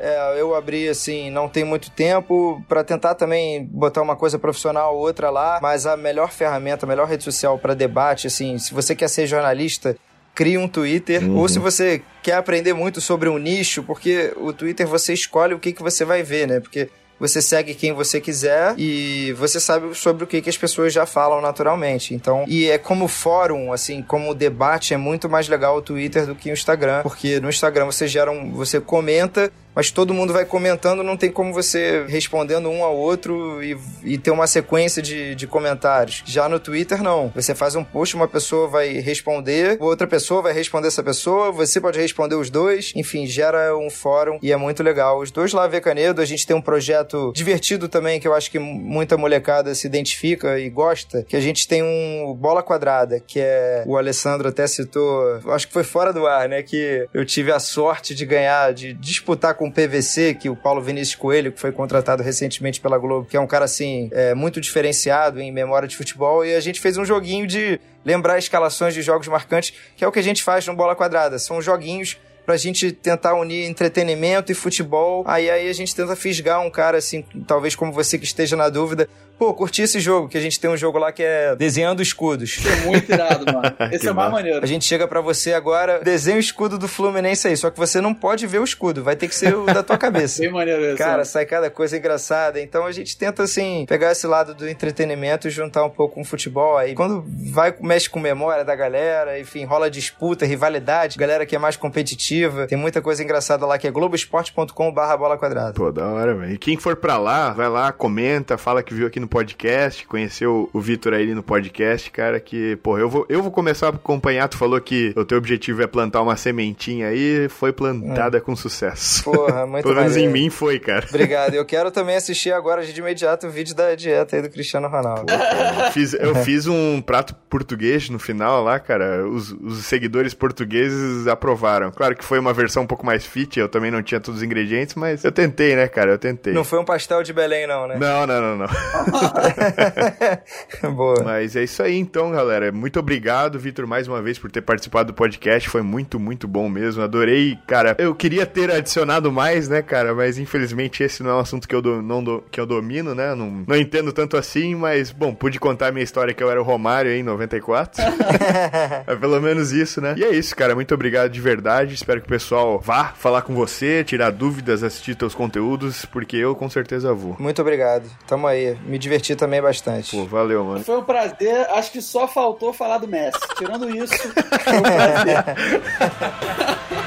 é, eu abri, assim, não tem muito tempo, para tentar também botar uma coisa profissional ou outra lá, mas a melhor a melhor rede social para debate, assim, se você quer ser jornalista, crie um Twitter. Uhum. Ou se você quer aprender muito sobre um nicho, porque o Twitter você escolhe o que, que você vai ver, né? Porque você segue quem você quiser e você sabe sobre o que, que as pessoas já falam naturalmente. Então, e é como fórum, assim, como debate, é muito mais legal o Twitter do que o Instagram, porque no Instagram você gera um, você comenta mas todo mundo vai comentando, não tem como você respondendo um ao outro e, e ter uma sequência de, de comentários. Já no Twitter, não. Você faz um post, uma pessoa vai responder, outra pessoa vai responder essa pessoa, você pode responder os dois, enfim, gera um fórum e é muito legal. Os dois lá, Canedo, a gente tem um projeto divertido também, que eu acho que muita molecada se identifica e gosta, que a gente tem um Bola Quadrada, que é, o Alessandro até citou, acho que foi fora do ar, né, que eu tive a sorte de ganhar, de disputar com com o PVC, que o Paulo Vinícius Coelho, que foi contratado recentemente pela Globo, que é um cara assim, é, muito diferenciado em memória de futebol, e a gente fez um joguinho de lembrar escalações de jogos marcantes, que é o que a gente faz no Bola Quadrada. São joguinhos pra gente tentar unir entretenimento e futebol. Aí aí a gente tenta fisgar um cara assim, talvez como você que esteja na dúvida, Pô, curti esse jogo, que a gente tem um jogo lá que é desenhando escudos. Isso é muito irado, mano. Esse é o mais maneiro. A gente chega para você agora, desenha o escudo do Fluminense aí, só que você não pode ver o escudo, vai ter que ser o da tua cabeça. Bem maneiro isso. Cara, sai cada coisa engraçada. Então a gente tenta, assim, pegar esse lado do entretenimento e juntar um pouco com o futebol. Aí quando vai, mexe com memória da galera, enfim, rola disputa, rivalidade, galera que é mais competitiva, tem muita coisa engraçada lá que é globoesporte.com barra bola quadrada. Pô, da hora, velho. E quem for pra lá, vai lá, comenta, fala que viu aqui no podcast, conheceu o Vitor aí no podcast, cara, que, porra, eu vou, eu vou começar a acompanhar. Tu falou que o teu objetivo é plantar uma sementinha aí, foi plantada é. com sucesso. Porra, muito Pelo menos em mim foi, cara. Obrigado. Eu quero também assistir agora de imediato o vídeo da dieta aí do Cristiano Ronaldo. Pô, eu, fiz, eu fiz um prato português no final lá, cara. Os, os seguidores portugueses aprovaram. Claro que foi uma versão um pouco mais fit, eu também não tinha todos os ingredientes, mas eu tentei, né, cara? Eu tentei. Não foi um pastel de Belém, não, né? Não, não, não, não. Boa. Mas é isso aí então, galera. Muito obrigado, Vitor, mais uma vez por ter participado do podcast. Foi muito, muito bom mesmo. Adorei, cara. Eu queria ter adicionado mais, né, cara? Mas infelizmente esse não é um assunto que eu, do, não do, que eu domino, né? Não, não entendo tanto assim, mas, bom, pude contar a minha história que eu era o Romário aí em 94. é pelo menos isso, né? E é isso, cara. Muito obrigado de verdade. Espero que o pessoal vá falar com você, tirar dúvidas, assistir teus conteúdos, porque eu com certeza vou. Muito obrigado. Tamo aí. Me diverti também bastante. Pô, valeu, mano. Foi um prazer. Acho que só faltou falar do Messi. Tirando isso, foi um prazer.